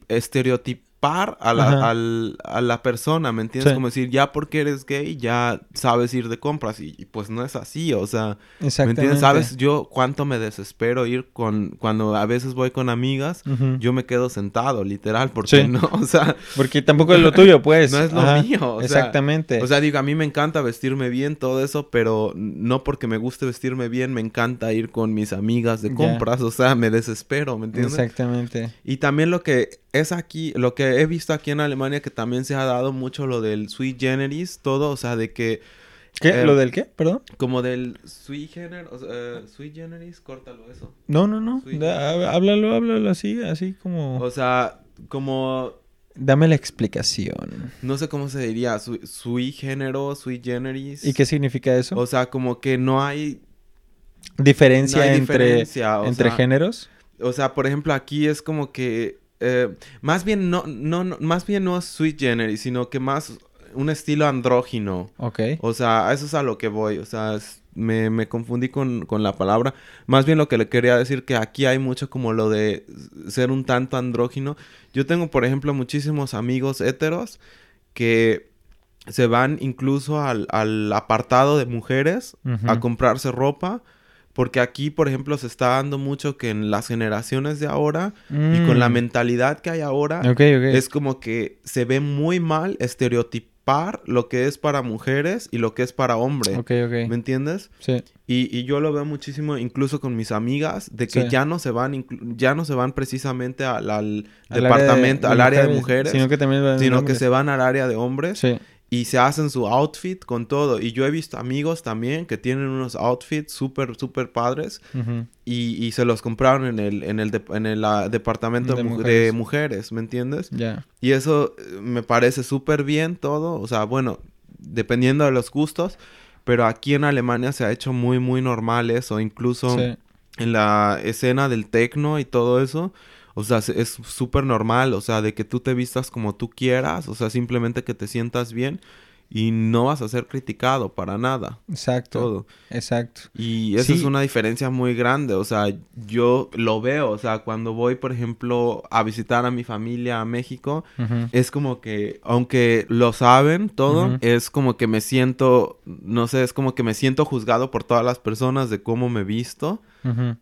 estereotip a la, al, a la persona, ¿me entiendes? Como decir, ya porque eres gay, ya sabes ir de compras. Y, pues no es así, o sea, ¿me entiendes? ¿Sabes yo cuánto me desespero ir con, cuando a veces voy con amigas, yo me quedo sentado, literal, porque no, o sea... Porque tampoco es lo tuyo, pues. no es lo mío, Exactamente. o sea, digo, a mí me encanta vestirme bien, todo eso, pero no porque me guste vestirme bien, me encanta ir con mis amigas de compras, o sea, me desespero, ¿me entiendes? Exactamente. Y también lo que es aquí, lo que he visto aquí en Alemania, que también se ha dado mucho lo del sui generis, todo, o sea, de que... ¿Qué? Eh, ¿Lo del qué? Perdón. Como del sui generis, o sea, eh, sui generis, córtalo eso. No, no, no. háblalo, háblalo así, así como... O sea, como... Dame la explicación. No sé cómo se diría, sui género, sui generis. ¿Y qué significa eso? O sea, como que no hay diferencia entre, entre géneros. O sea, por ejemplo, aquí es como que eh, más bien no, no, más bien no es sweet generis, sino que más un estilo andrógino. Ok. O sea, eso es a lo que voy. O sea, me, me, confundí con, con, la palabra. Más bien lo que le quería decir que aquí hay mucho como lo de ser un tanto andrógino. Yo tengo, por ejemplo, muchísimos amigos héteros que se van incluso al, al apartado de mujeres a comprarse ropa porque aquí, por ejemplo, se está dando mucho que en las generaciones de ahora y con la mm. mentalidad que hay ahora, es como que se ve muy mal estereotipar lo que es para mujeres y lo que es para hombres. ¿Me entiendes? Sí. Y, y, yo lo veo muchísimo incluso con mis amigas de que ya no se van ya no se van precisamente al, departamento, al área de mujeres, sino que también sino que se van al área de hombres. Sí y se hacen su outfit con todo. Y yo he visto amigos también que tienen unos outfits súper, súper padres y, y, se los compraron en el, en el, en el ah, departamento de mujeres. ¿me entiendes? Ya. Y eso eh, me parece súper bien todo. O sea, bueno, dependiendo de los gustos. Pero aquí en Alemania se ha hecho muy, muy normal eso. Incluso en la escena del techno y todo eso o sea, es súper normal, o sea, de que tú te vistas como tú quieras, o sea, simplemente que te sientas bien y no vas a ser criticado para nada. Exacto. Todo. Exacto. Y eso es una diferencia muy grande, o sea, yo lo veo, o sea, cuando voy, por ejemplo, a visitar a mi familia a México, es como que, aunque lo saben todo, es como que me siento, no sé, es como que me siento juzgado por todas las personas de cómo me visto.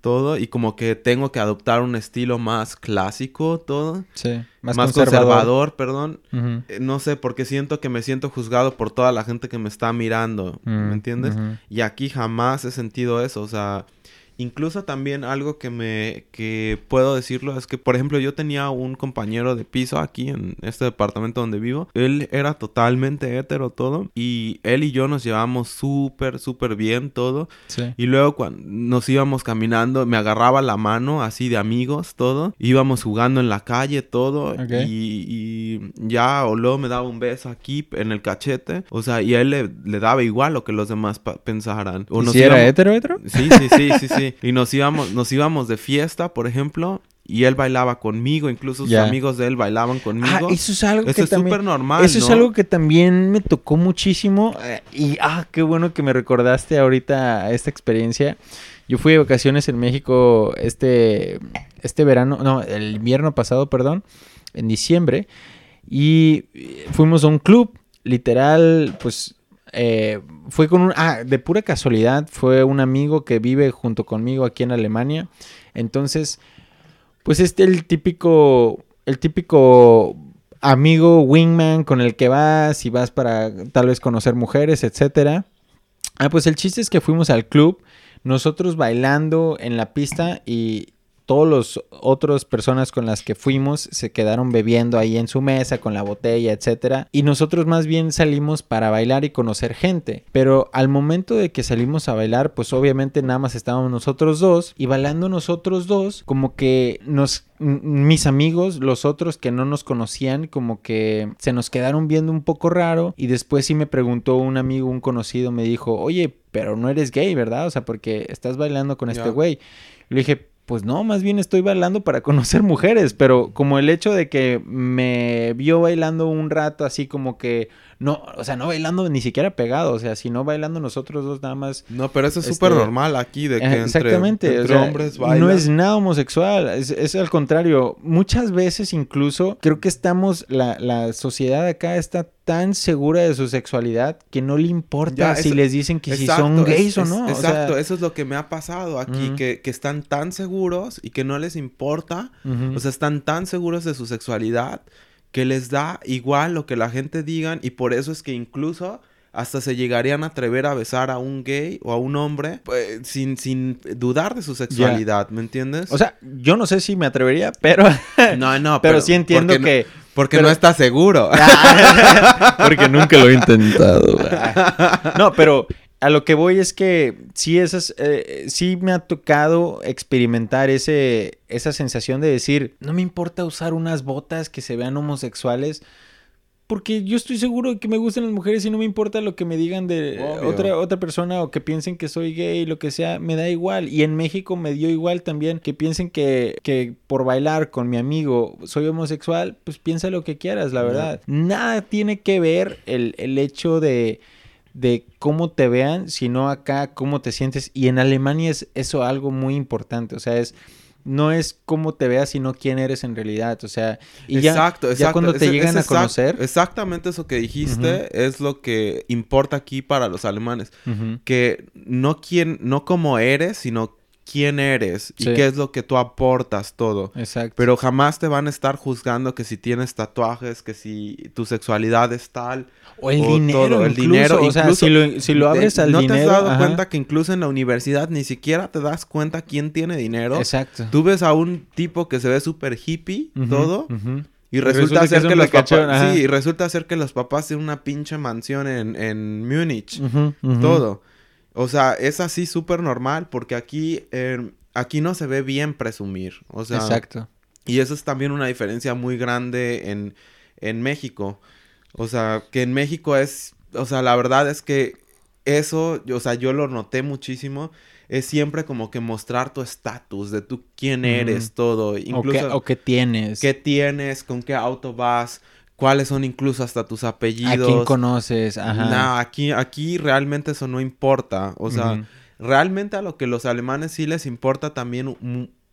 Todo y como que tengo que adoptar un estilo más clásico todo sí más, conservador. perdón. Eh, no sé, porque siento que me siento juzgado por toda la gente que me está mirando, ¿me mm, entiendes? Y aquí jamás he sentido eso, o sea, Incluso también algo que me que puedo decirlo es que, por ejemplo, yo tenía un compañero de piso aquí en este departamento donde vivo. Él era totalmente hetero todo y él y yo nos llevamos súper, súper bien todo. Y luego cuando nos íbamos caminando, me agarraba la mano así de amigos todo. Íbamos jugando en la calle todo y, ya o luego me daba un beso aquí en el cachete. O sea, y a él le, daba igual lo que los demás pensaran. O si era hetero, hetero? Sí, sí, sí, sí, sí. Y nos íbamos, nos íbamos de fiesta, por ejemplo, y él bailaba conmigo, incluso sus amigos de él bailaban conmigo. Ah, eso es algo eso es súper normal. Eso es algo que también me tocó muchísimo. Eh, y ah, qué bueno que me recordaste ahorita esta experiencia. Yo fui de vacaciones en México este, este verano, no, el invierno pasado, perdón, en diciembre. Y fuimos a un club, literal, pues eh, fue con un... Ah, de pura casualidad, fue un amigo que vive junto conmigo aquí en Alemania. Entonces, pues este el típico... El típico amigo wingman con el que vas y vas para tal vez conocer mujeres, etcétera. Ah, pues el chiste es que fuimos al club, nosotros bailando en la pista y todos los otras personas con las que fuimos se quedaron bebiendo ahí en su mesa con la botella, etcétera, y nosotros más bien salimos para bailar y conocer gente. Pero al momento de que salimos a bailar, pues obviamente nada más estábamos nosotros dos y bailando nosotros dos, como que nos mis amigos, los otros que no nos conocían, como que se nos quedaron viendo un poco raro y después sí me preguntó un amigo, un conocido, me dijo, "Oye, pero no eres gay, ¿verdad? O sea, porque estás bailando con este güey." Le dije, pues no, más bien estoy bailando para conocer mujeres, pero como el hecho de que me vio bailando un rato así como que no, o sea, no bailando ni siquiera pegado, o sea, sino bailando nosotros dos nada más. No, pero eso es súper Este, normal aquí, de que entre, Exactamente, entre o sea, hombres bailan. no es nada homosexual, es, es al contrario. Muchas veces incluso creo que estamos, la, la sociedad acá está tan segura de su sexualidad que no le importa Ya, si les dicen que si son es- gays o no. o Exacto, sea, eso es lo que me ha pasado aquí, que, que están tan seguros y que no les importa, o sea, están tan seguros de su sexualidad que les da igual lo que la gente digan y por eso es que incluso hasta se llegarían a atrever a besar a un gay o a un hombre pues, sin, sin dudar de su sexualidad, ¿me entiendes? O sea, yo no sé si me atrevería, pero, no, no, pero, sí entiendo porque no- que... porque pero- no está seguro. Porque nunca lo he intentado. no, pero a lo que voy es que sí, esas, eh, sí me ha tocado experimentar ese, esa sensación de decir, no me importa usar unas botas que se vean homosexuales. Porque yo estoy seguro de que me gustan las mujeres y no me importa lo que me digan de Obvio. otra, otra persona o que piensen que soy gay, lo que sea, me da igual. Y en México me dio igual también que piensen que, que por bailar con mi amigo soy homosexual, pues piensa lo que quieras, la verdad. Nada tiene que ver el, el hecho de, de cómo te vean, sino acá cómo te sientes. Y en Alemania es eso algo muy importante. O sea, es no es cómo te veas, sino quién eres en realidad. O sea, y ya, exacto, ya exacto. cuando te Es- llegan es a conocer. exact- exactamente eso que dijiste es lo que importa aquí para los alemanes. Que no quién, no cómo eres, sino quién eres y qué es lo que tú aportas todo. Exacto. Pero jamás te van a estar juzgando que si tienes tatuajes, que si tu sexualidad es tal. O el o dinero, todo, el incluso, dinero, O sea, si lo, si lo abres De- al ¿No dinero. te has dado ajá. cuenta que incluso en la universidad ni siquiera te das cuenta quién tiene dinero? Exacto. Tú ves a un tipo que se ve súper hippie, todo, y resulta resulta, ser que, los papás... Sí, y resulta ser que los papás tienen una pinche mansión en, en Múnich. Todo. O sea, es así súper normal porque aquí, eh, aquí no se ve bien presumir. O sea, Exacto. y eso es también una diferencia muy grande en, en México. O sea, que en México es, o sea, la verdad es que eso, o sea, yo lo noté muchísimo. Es siempre como que mostrar tu estatus, de tú quién eres, todo. O Incluso qué, o qué tienes. qué tienes, con qué auto vas, cuáles son incluso hasta tus ¿A apellidos. quién conoces? Ajá. No, aquí, aquí realmente eso no importa. O sea, realmente a lo que los alemanes sí les importa también,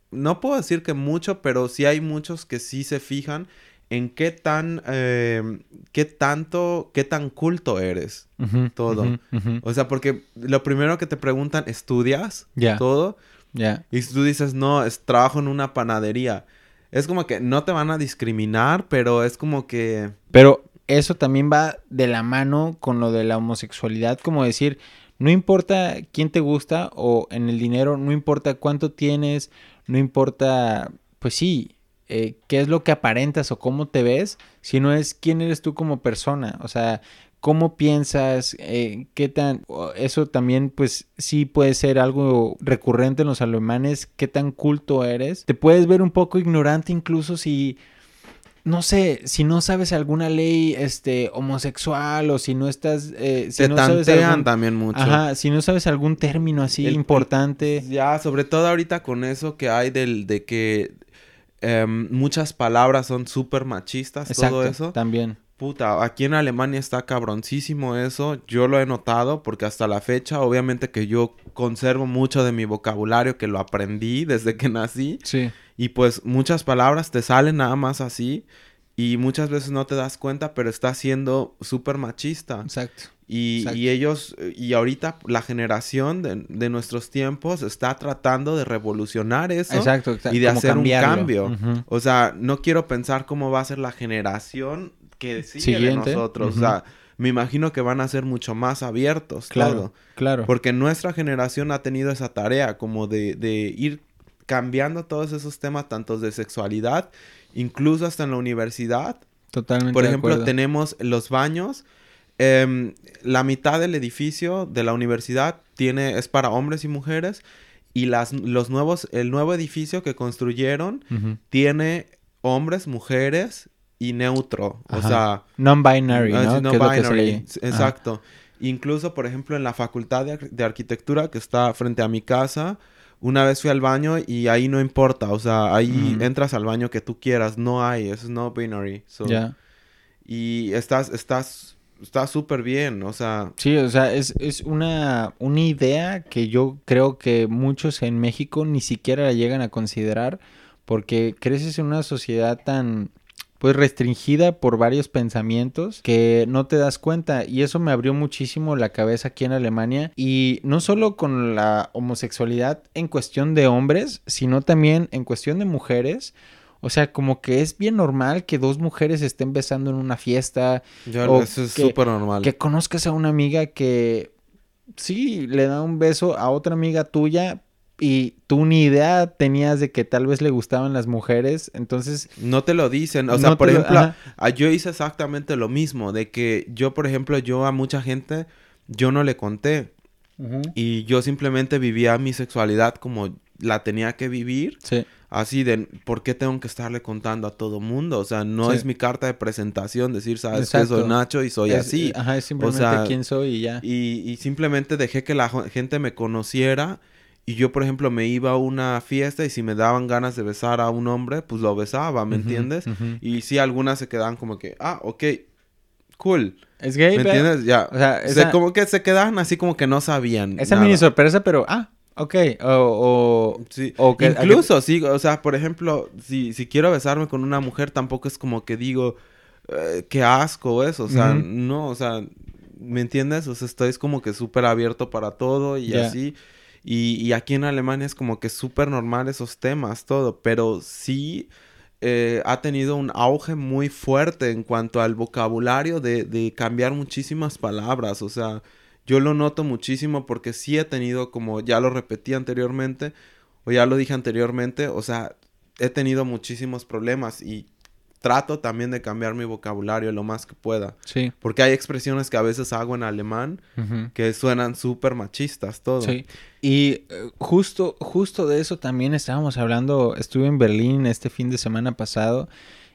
no puedo decir que mucho, pero sí hay muchos que sí se fijan en qué tan, eh, qué tanto, qué tan culto eres. Todo. O sea, porque lo primero que te preguntan, ¿estudias? Ya. Todo. Ya. Y si tú dices, no, es, trabajo en una panadería. Es como que no te van a discriminar, pero es como que... Pero eso también va de la mano con lo de la homosexualidad, como decir, no importa quién te gusta o en el dinero, no importa cuánto tienes, no importa, pues sí, eh, qué es lo que aparentas o cómo te ves, sino es quién eres tú como persona, o sea, cómo piensas, eh, qué tan, eso también pues sí puede ser algo recurrente en los alemanes, qué tan culto eres, te puedes ver un poco ignorante incluso si no sé, si no sabes alguna ley este homosexual o si no estás eh, si te no sabes tantean algún- también mucho. Ajá, si no sabes algún término así El- importante. Ya, sobre todo ahorita con eso que hay del, de que em, muchas palabras son súper machistas, Exacto, todo eso. también. Puta, aquí en Alemania está cabroncísimo eso. Yo lo he notado porque hasta la fecha, obviamente que yo conservo mucho de mi vocabulario que lo aprendí desde que nací. Sí. Y pues muchas palabras te salen nada más así. Y muchas veces no te das cuenta, pero está siendo súper machista. Exacto. Y, ellos, eh, y ahorita la generación de, de nuestros tiempos está tratando de revolucionar eso Exacto, exacto, y de hacer cambiarlo. un cambio. O sea, no quiero pensar cómo va a ser la generación que sigue Siguiente, de nosotros. O sea, me imagino que van a ser mucho más abiertos, Claro, todo. claro. Porque nuestra generación ha tenido esa tarea como de, de ir cambiando todos esos temas, tanto de sexualidad, incluso hasta en la universidad. Totalmente Por ejemplo, tenemos los baños. Em, la mitad del edificio de la universidad tiene, es para hombres y mujeres. Y las, los nuevos, el nuevo edificio que construyeron tiene hombres, mujeres y neutro. O sea, Non-binary, ah, ¿no? binary. Exacto. Incluso, por ejemplo, en la facultad de, de arquitectura que está frente a mi casa, una vez fui al baño y ahí no importa. O sea, ahí entras al baño que tú quieras. No hay, es no binary. So. Y estás, estás está súper bien, o sea... Sí, o sea, es, es una, una idea que yo creo que muchos en México ni siquiera la llegan a considerar porque creces en una sociedad tan pues restringida por varios pensamientos que no te das cuenta y eso me abrió muchísimo la cabeza aquí en Alemania y no solo con la homosexualidad en cuestión de hombres, sino también en cuestión de mujeres. O sea, como que es bien normal que dos mujeres estén besando en una fiesta. o eso es súper normal. Que conozcas a una amiga que sí le da un beso a otra amiga tuya, y tú ni idea tenías de que tal vez le gustaban las mujeres, entonces... No te lo dicen, o sea, por ejemplo, yo hice exactamente lo mismo, de que yo, por ejemplo, yo a mucha gente, yo no le conté, y yo simplemente vivía mi sexualidad como la tenía que vivir. Sí. Así de, ¿por qué tengo que estarle contando a todo mundo? O sea, no es mi carta de presentación decir, sabes que soy Nacho y soy así. Ajá, es simplemente quién soy y ya. Y, y simplemente dejé que la gente me conociera y yo, por ejemplo, me iba a una fiesta y si me daban ganas de besar a un hombre, pues lo besaba, ¿me entiendes? Y sí, algunas se quedaban como que, ah, ok, cool. Es gay, ¿Me entiendes? Ya. O sea, como que se quedaban así como que no sabían. Esa mini sorpresa, pero, ah, ok. O, o, sí. o que, Incluso, sí, o sea, por ejemplo, si, si quiero besarme con una mujer, tampoco es como que digo, eh, qué asco eso. O sea, no, o sea, ¿me entiendes? O sea, estoy como que súper abierto para todo y así. Y, aquí en Alemania es como que súper normal esos temas, todo, pero sí eh, ha tenido un auge muy fuerte en cuanto al vocabulario de, de, cambiar muchísimas palabras, o sea, yo lo noto muchísimo porque sí he tenido, como ya lo repetí anteriormente, o ya lo dije anteriormente, o sea, he tenido muchísimos problemas y trato también de cambiar mi vocabulario lo más que pueda. Sí. Porque hay expresiones que a veces hago en alemán que suenan súper machistas, todo. Sí. Y eh, justo, justo de eso también estábamos hablando. Estuve en Berlín este fin de semana pasado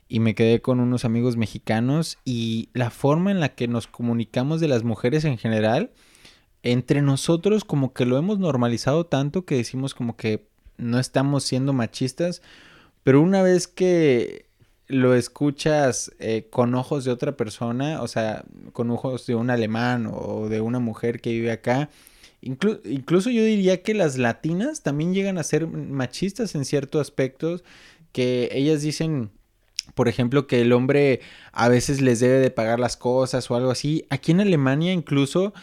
y me quedé con unos amigos mexicanos y la forma en la que nos comunicamos de las mujeres en general, entre nosotros como que lo hemos normalizado tanto que decimos como que no estamos siendo machistas, pero una vez que lo escuchas eh, con ojos de otra persona, o sea, con ojos de un alemán o de una mujer que vive acá. incluso yo diría que las latinas también llegan a ser machistas en ciertos aspectos, que ellas dicen, por ejemplo, que el hombre a veces les debe de pagar las cosas o algo así. Aquí en Alemania incluso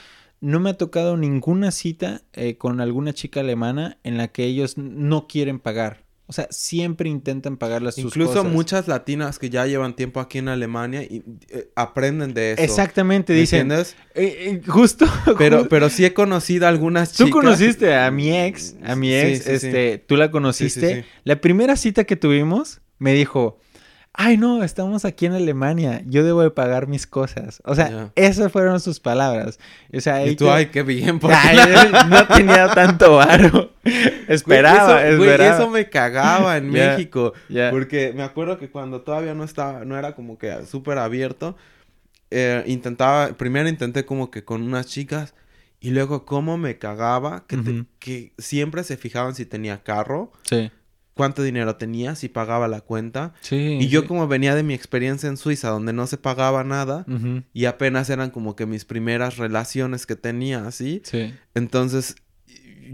no me ha tocado ninguna cita eh, con alguna chica alemana en la que ellos no quieren pagar. O sea, siempre intentan pagar las sus Incluso muchas latinas que ya llevan tiempo aquí en Alemania y, eh, aprenden de eso. Exactamente, dicen. ¿Entiendes? Eh, justo. Pero, pero sí he conocido algunas chicas. Tú conociste a mi ex, a mi ex, este, tú la conociste. La primera cita que tuvimos me dijo, ay no, estamos aquí en Alemania, yo debo de pagar mis cosas. O sea, esas fueron sus palabras. O sea, y tú, ay, qué bien, porque no tenía tanto varo. esperaba, eso, me cagaba en México. Porque me acuerdo que cuando todavía no estaba, no era como que súper abierto, eh, intentaba, primero intenté como que con unas chicas y luego cómo me cagaba que, que siempre se fijaban si tenía carro. Sí cuánto dinero tenía, si pagaba la cuenta. Sí, y yo como venía de mi experiencia en Suiza, donde no se pagaba nada, y apenas eran como que mis primeras relaciones que tenía, así. Sí. Entonces,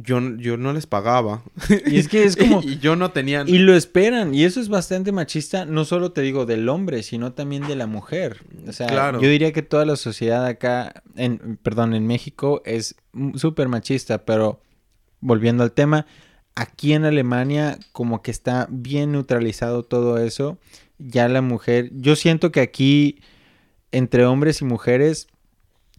yo, yo no les pagaba. Y es que es como... y yo no tenía... Y lo esperan, y eso es bastante machista, no solo te digo del hombre, sino también de la mujer. O sea, yo diría que toda la sociedad acá, en, perdón, en México es súper machista, pero volviendo al tema, Aquí en Alemania como que está bien neutralizado todo eso. Ya la mujer, yo siento que aquí entre hombres y mujeres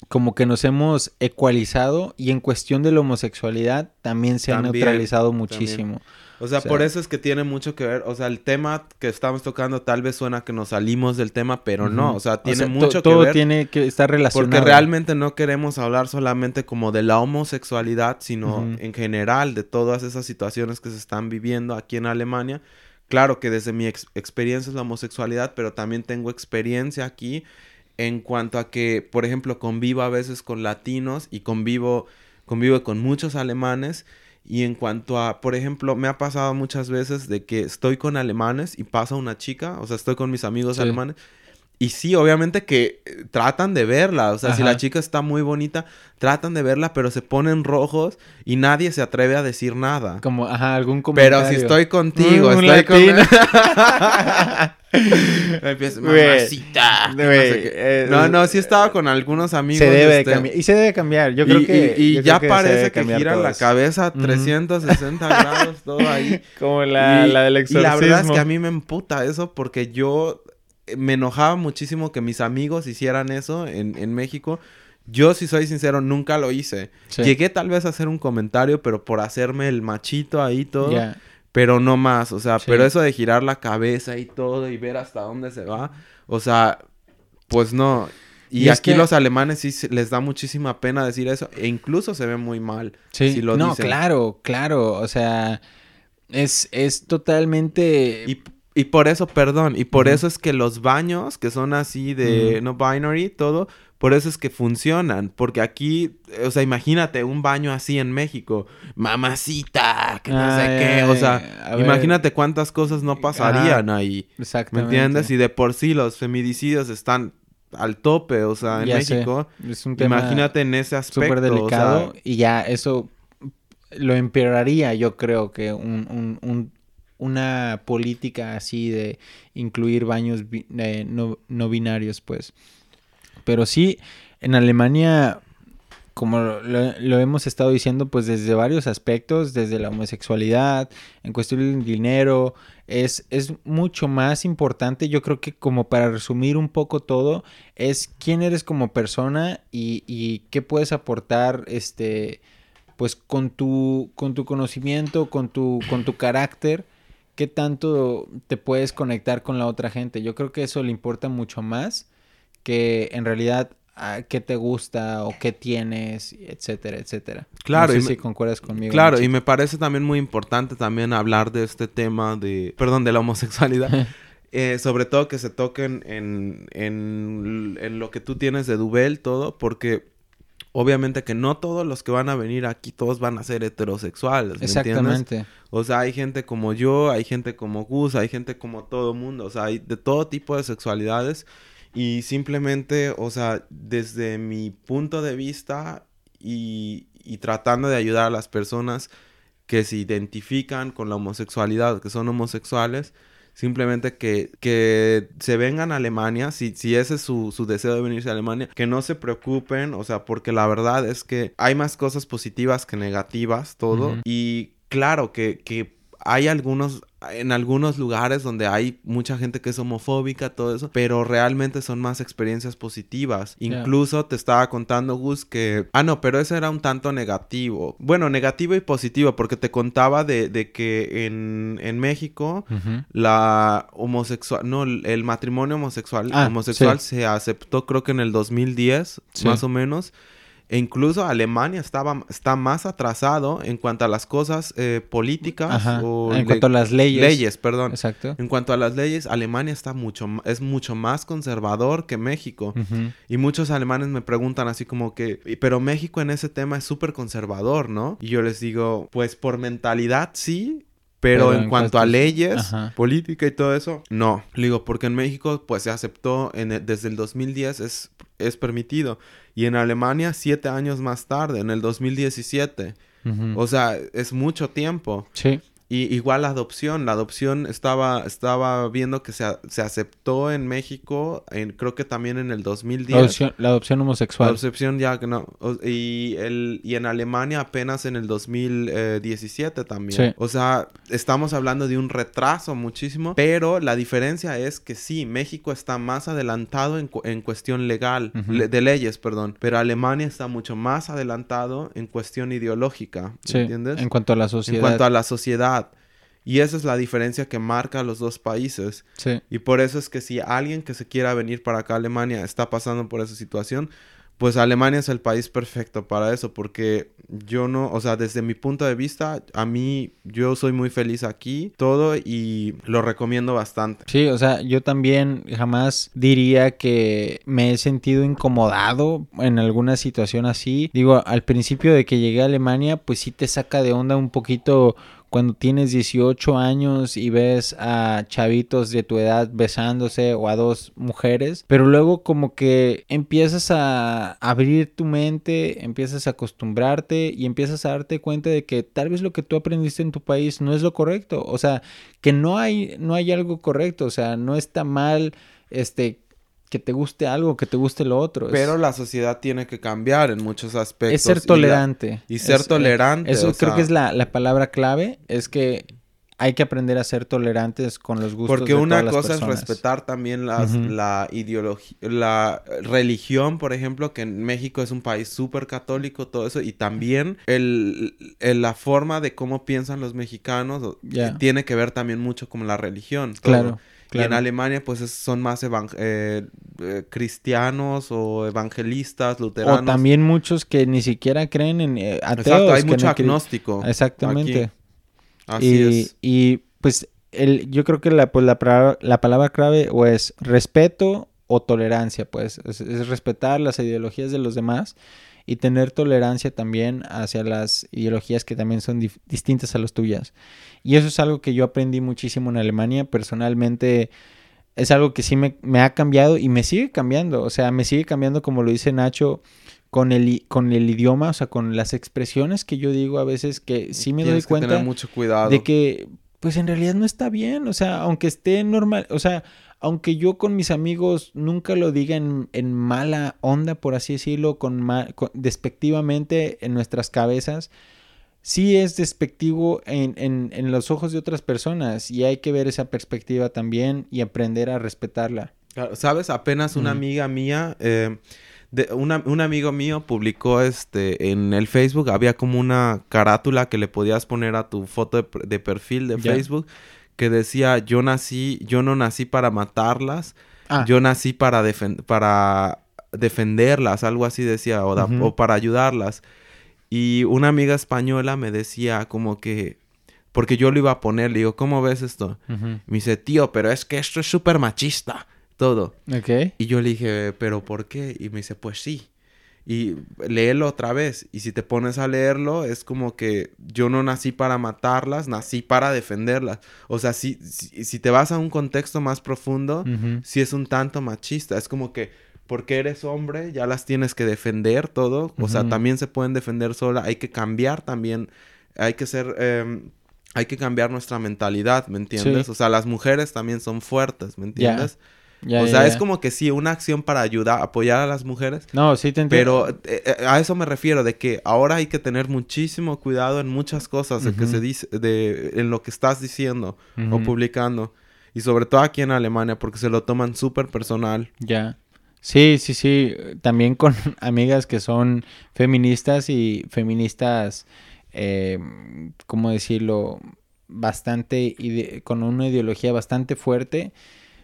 como que nos hemos ecualizado y en cuestión de la homosexualidad también se ha neutralizado muchísimo. O sea, por eso es que tiene mucho que ver. O sea, el tema que estamos tocando tal vez suena que nos salimos del tema, pero no. O sea, tiene mucho que ver. Todo tiene que estar relacionado. Porque realmente no queremos hablar solamente como de la homosexualidad, sino en general de todas esas situaciones que se están viviendo aquí en Alemania. Claro que desde mi experiencia es la homosexualidad, pero también tengo experiencia aquí en cuanto a que, por ejemplo, convivo a veces con latinos y convivo, convivo con muchos alemanes y en cuanto a, por ejemplo, me ha pasado muchas veces de que estoy con alemanes y pasa una chica, o sea, estoy con mis amigos alemanes Y sí, obviamente que eh, tratan de verla. O sea, si la chica está muy bonita, tratan de verla, pero se ponen rojos y nadie se atreve a decir nada. Como, ajá, algún comentario. Pero si estoy contigo, mm, estoy con... Empieza, mamacita. Eh, no, no, sí estaba con algunos amigos. Se debe este... cambiar. Y se debe cambiar. Yo creo que. Y, ya parece que gira la cabeza 360 grados, todo ahí. Como la, la del exorcismo. Y la verdad es que a mí me emputa eso porque yo me enojaba muchísimo que mis amigos hicieran eso en, en México. Yo, si soy sincero, nunca lo hice. Llegué tal vez a hacer un comentario, pero por hacerme el machito ahí todo. Pero no más, o sea, pero eso de girar la cabeza y todo y ver hasta dónde se va, o sea, pues no. Y, aquí los alemanes sí les da muchísima pena decir eso e incluso se ve muy mal. Sí, si lo no, claro, claro, o sea, es, es totalmente... Y, y por eso, perdón, y por eso es que los baños que son así de no binary, todo, por eso es que funcionan, porque aquí, o sea, imagínate un baño así en México, mamacita, que no sé qué, o sea, imagínate cuántas cosas no pasarían ahí. Exactamente. ¿Me entiendes? Y de por sí los feminicidios están al tope, o sea, en México. Es un tema imagínate en ese aspecto. Súper delicado y ya eso lo empeoraría, yo creo que un, un, una política así de incluir baños eh, no, no binarios, pues. Pero sí, en Alemania, como lo, hemos estado diciendo, pues desde varios aspectos, desde la homosexualidad, en cuestión del dinero, es, es mucho más importante, yo creo que como para resumir un poco todo, es quién eres como persona y, y qué puedes aportar, este, pues con tu, con tu conocimiento, con tu, con tu carácter qué tanto te puedes conectar con la otra gente. Yo creo que eso le importa mucho más que en realidad qué te gusta o qué tienes, etcétera, etcétera. Claro. No sé si concuerdas conmigo. Claro, y me parece también muy importante también hablar de este tema de, perdón, de la homosexualidad. eh, sobre todo que se toquen en, en, en, lo que tú tienes de Dubel, todo, porque obviamente que no todos los que van a venir aquí, todos van a ser heterosexuales. ¿me Exactamente. O sea, hay gente como yo, hay gente como Gus, hay gente como todo mundo, o sea, hay de todo tipo de sexualidades. Y simplemente, o sea, desde mi punto de vista y, tratando de ayudar a las personas que se identifican con la homosexualidad, que son homosexuales, simplemente que, que se vengan a Alemania, si, si ese es su, su, deseo de venirse a Alemania, que no se preocupen, o sea, porque la verdad es que hay más cosas positivas que negativas, todo, y claro que, que hay algunos, en algunos lugares donde hay mucha gente que es homofóbica, todo eso, pero realmente son más experiencias positivas. Incluso te estaba contando, Gus, que... Ah, no, pero eso era un tanto negativo. Bueno, negativo y positivo, porque te contaba de, que en, en México la homosexual... No, el matrimonio homosexual, ah, homosexual se aceptó creo que en el 2010, más o menos. E incluso Alemania estaba, está más atrasado en cuanto a las cosas eh, políticas o en cuanto a las leyes. Leyes, perdón. Exacto. En cuanto a las leyes, Alemania está mucho, es mucho más conservador que México. Y muchos alemanes me preguntan así como que, pero México en ese tema es súper conservador, ¿no? Y yo les digo, pues por mentalidad sí, pero, en, cuanto a leyes, política y todo eso, no. Le digo, porque en México, pues se aceptó en desde el 2010, es, es permitido. Y en Alemania, siete años más tarde, en el 2017. O sea, es mucho tiempo. Sí. Y igual la adopción, la adopción estaba, estaba viendo que se, se aceptó en México, en, creo que también en el 2010. La adopción, la adopción homosexual. La adopción ya, no. Y, el, y en Alemania apenas en el 2017 también. O sea, estamos hablando de un retraso muchísimo, pero la diferencia es que sí, México está más adelantado en, en cuestión legal, de leyes, perdón, pero Alemania está mucho más adelantado en cuestión ideológica, ¿entiendes? En cuanto a la sociedad. En cuanto a la sociedad. Y esa es la diferencia que marca los dos países. Sí. Y por eso es que si alguien que se quiera venir para acá a Alemania está pasando por esa situación, pues Alemania es el país perfecto para eso, porque yo no, o sea, desde mi punto de vista, a mí, yo soy muy feliz aquí, todo, y lo recomiendo bastante. Sí, o sea, yo también jamás diría que me he sentido incomodado en alguna situación así. Digo, al principio de que llegué a Alemania, pues sí te saca de onda un poquito cuando tienes 18 años y ves a chavitos de tu edad besándose o a dos mujeres, pero luego como que empiezas a abrir tu mente, empiezas a acostumbrarte y empiezas a darte cuenta de que tal vez lo que tú aprendiste en tu país no es lo correcto, o sea, que no hay no hay algo correcto, o sea, no está mal este que te guste algo, que te guste lo otro. Pero la sociedad tiene que cambiar en muchos aspectos. Es ser tolerante. Y, ser eh, tolerante. Eso creo que es la, palabra clave, es que hay que aprender a ser tolerantes con los gustos Porque una cosa es respetar también las, la ideología, la religión, por ejemplo, que en México es un país súper católico, todo eso, y también el, la forma de cómo piensan los mexicanos tiene que ver también mucho con la religión. Claro. Y en Alemania, pues son más eh, eh, cristianos o evangelistas, luteranos. O también muchos que ni siquiera creen en eh, ateos. Exacto, hay mucho agnóstico. Exactamente. Así y, es. Y pues el, yo creo que la, pues, la, palabra clave o es respeto o tolerancia, pues es respetar las ideologías de los demás y tener tolerancia también hacia las ideologías que también son distintas a las tuyas. Y eso es algo que yo aprendí muchísimo en Alemania. Personalmente es algo que sí me, ha cambiado y me sigue cambiando. O sea, me sigue cambiando como lo dice Nacho con el, con el idioma, o sea, con las expresiones que yo digo a veces que sí me doy cuenta mucho cuidado. de que pues en realidad no está bien, o sea, aunque esté normal, o sea, aunque yo con mis amigos nunca lo diga en, mala onda, por así decirlo, con, despectivamente en nuestras cabezas, sí es despectivo en, los ojos de otras personas y hay que ver esa perspectiva también y aprender a respetarla. Sabes, apenas una amiga mía, eh, de, un amigo mío publicó este en el Facebook, había como una carátula que le podías poner a tu foto de, perfil de Facebook que decía, yo nací, yo no nací para matarlas, ah. yo nací para, para defenderlas, algo así decía, o, para ayudarlas. Y una amiga española me decía como que, porque yo lo iba a poner, le digo, ¿cómo ves esto? Me dice, tío, pero es que esto es súper machista, todo. Y yo le dije, ¿pero por qué? Y me dice, pues sí y léelo otra vez. Y si te pones a leerlo, es como que yo no nací para matarlas, nací para defenderlas. O sea, si, si, te vas a un contexto más profundo, si es un tanto machista. Es como que porque eres hombre, ya las tienes que defender todo. O sea, también se pueden defender sola. Hay que cambiar también. Hay que ser... Em, hay que cambiar nuestra mentalidad, ¿me entiendes? O sea, las mujeres también son fuertes, ¿me entiendes? o sea, es como que sí, una acción para ayudar, apoyar a las mujeres. No, sí te entiendo. Pero eh, eh, a eso me refiero, de que ahora hay que tener muchísimo cuidado en muchas cosas de que se dice, de, en lo que estás diciendo o publicando. Y sobre todo aquí en Alemania, porque se lo toman súper personal. Ya. Sí, sí, sí. También con amigas que son feministas y feministas, eh, ¿cómo decirlo? Bastante, con una ideología bastante fuerte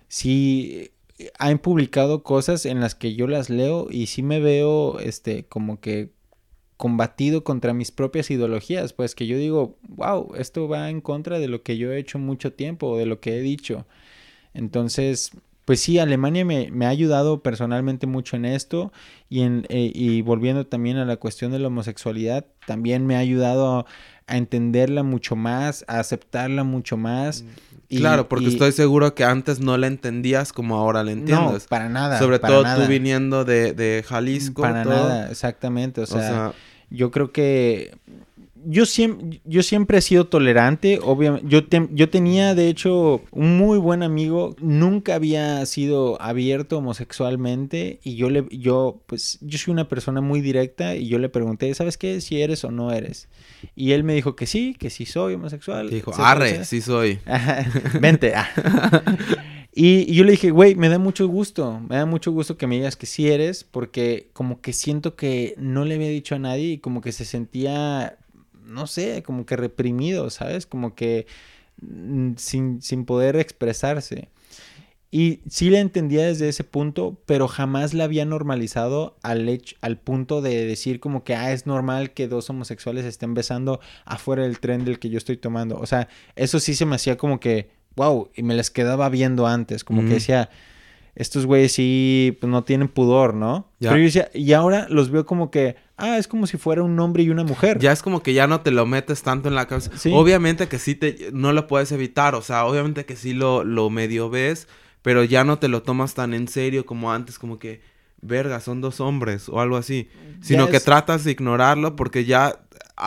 sí han publicado cosas en las que yo las leo y sí me veo este como que combatido contra mis propias ideologías, pues que yo digo, wow, esto va en contra de lo que yo he hecho mucho tiempo, o de lo que he dicho. Entonces, pues sí, Alemania me, ha ayudado personalmente mucho en esto y, en, eh, y volviendo también a la cuestión de la homosexualidad, también me ha ayudado a entenderla mucho más, a aceptarla mucho más. Mm claro, porque estoy seguro que antes no la entendías como ahora la entiendes. No, para nada. Sobre todo tú viniendo de, de Jalisco. Para nada, exactamente. O sea, yo creo que yo siempre, yo siempre he sido tolerante, obviamente. Yo, yo tenía, de hecho, un muy buen amigo, nunca había sido abierto homosexualmente y yo le, yo, pues, yo soy una persona muy directa y yo le pregunté, ¿sabes qué? Si eres o no eres. Y él me dijo que sí, que sí soy homosexual. dijo, arre, sí soy. Vente. Ah. Y, yo le dije, güey, me da mucho gusto, me da mucho gusto que me digas que sí eres, porque como que siento que no le había dicho a nadie y como que se sentía no sé, como que reprimido, ¿sabes? Como que mm, sin, sin poder expresarse. Y sí la entendía desde ese punto, pero jamás la había normalizado al, hecho, al punto de decir como que, ah, es normal que dos homosexuales estén besando afuera del tren del que yo estoy tomando. O sea, eso sí se me hacía como que, wow, y me las quedaba viendo antes, como que decía, estos güeyes sí, pues no tienen pudor, ¿no? Pero yo decía, y ahora los veo como que, ah, es como si fuera un hombre y una mujer. Ya es como que ya no te lo metes tanto en la cabeza. Obviamente que sí te, no lo puedes evitar, o sea, obviamente que sí lo, lo medio ves, pero ya no te lo tomas tan en serio como antes, como que, verga, son dos hombres o algo así. Sino que tratas de ignorarlo porque ya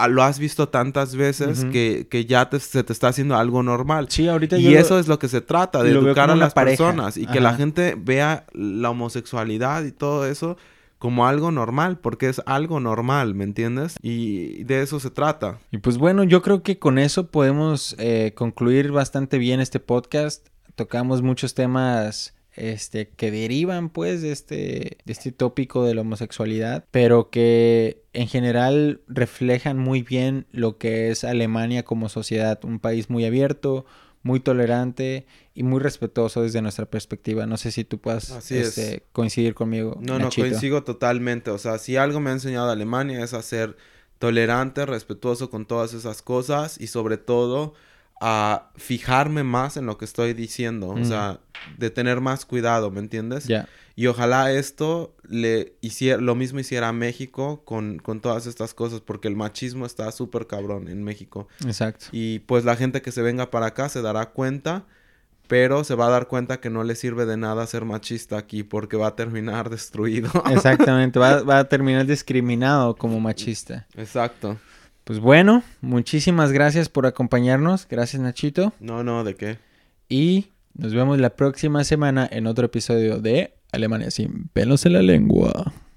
lo has visto tantas veces que, que, ya se te está haciendo algo normal. Sí, ahorita Y eso es lo que se trata, de educar a las personas y que la gente vea la homosexualidad y todo eso como algo normal, porque es algo normal, ¿me entiendes? Y de eso se trata. Y pues bueno, yo creo que con eso podemos eh, concluir bastante bien este podcast. Tocamos muchos temas este, que derivan pues de este, de este tópico de la homosexualidad, pero que en general reflejan muy bien lo que es Alemania como sociedad, un país muy abierto, muy tolerante y muy respetuoso desde nuestra perspectiva. No sé si tú puedas este, coincidir conmigo. No, no, coincido totalmente. O sea, si algo me ha enseñado Alemania es a ser tolerante, respetuoso con todas esas cosas y sobre todo a fijarme más en lo que estoy diciendo. O sea, de tener más cuidado, ¿me entiendes? Ya. Y ojalá esto le hiciera, lo mismo hiciera a México con, con todas estas cosas, porque el machismo está súper cabrón en México. Exacto. Y pues la gente que se venga para acá se dará cuenta, pero se va a dar cuenta que no le sirve de nada ser machista aquí, porque va a terminar destruido. Exactamente, va, va a terminar discriminado como machista. Exacto. Pues bueno, muchísimas gracias por acompañarnos. Gracias, Nachito. No, no, ¿de qué? Y nos vemos la próxima semana en otro episodio de Alemania sin pelos en la lengua.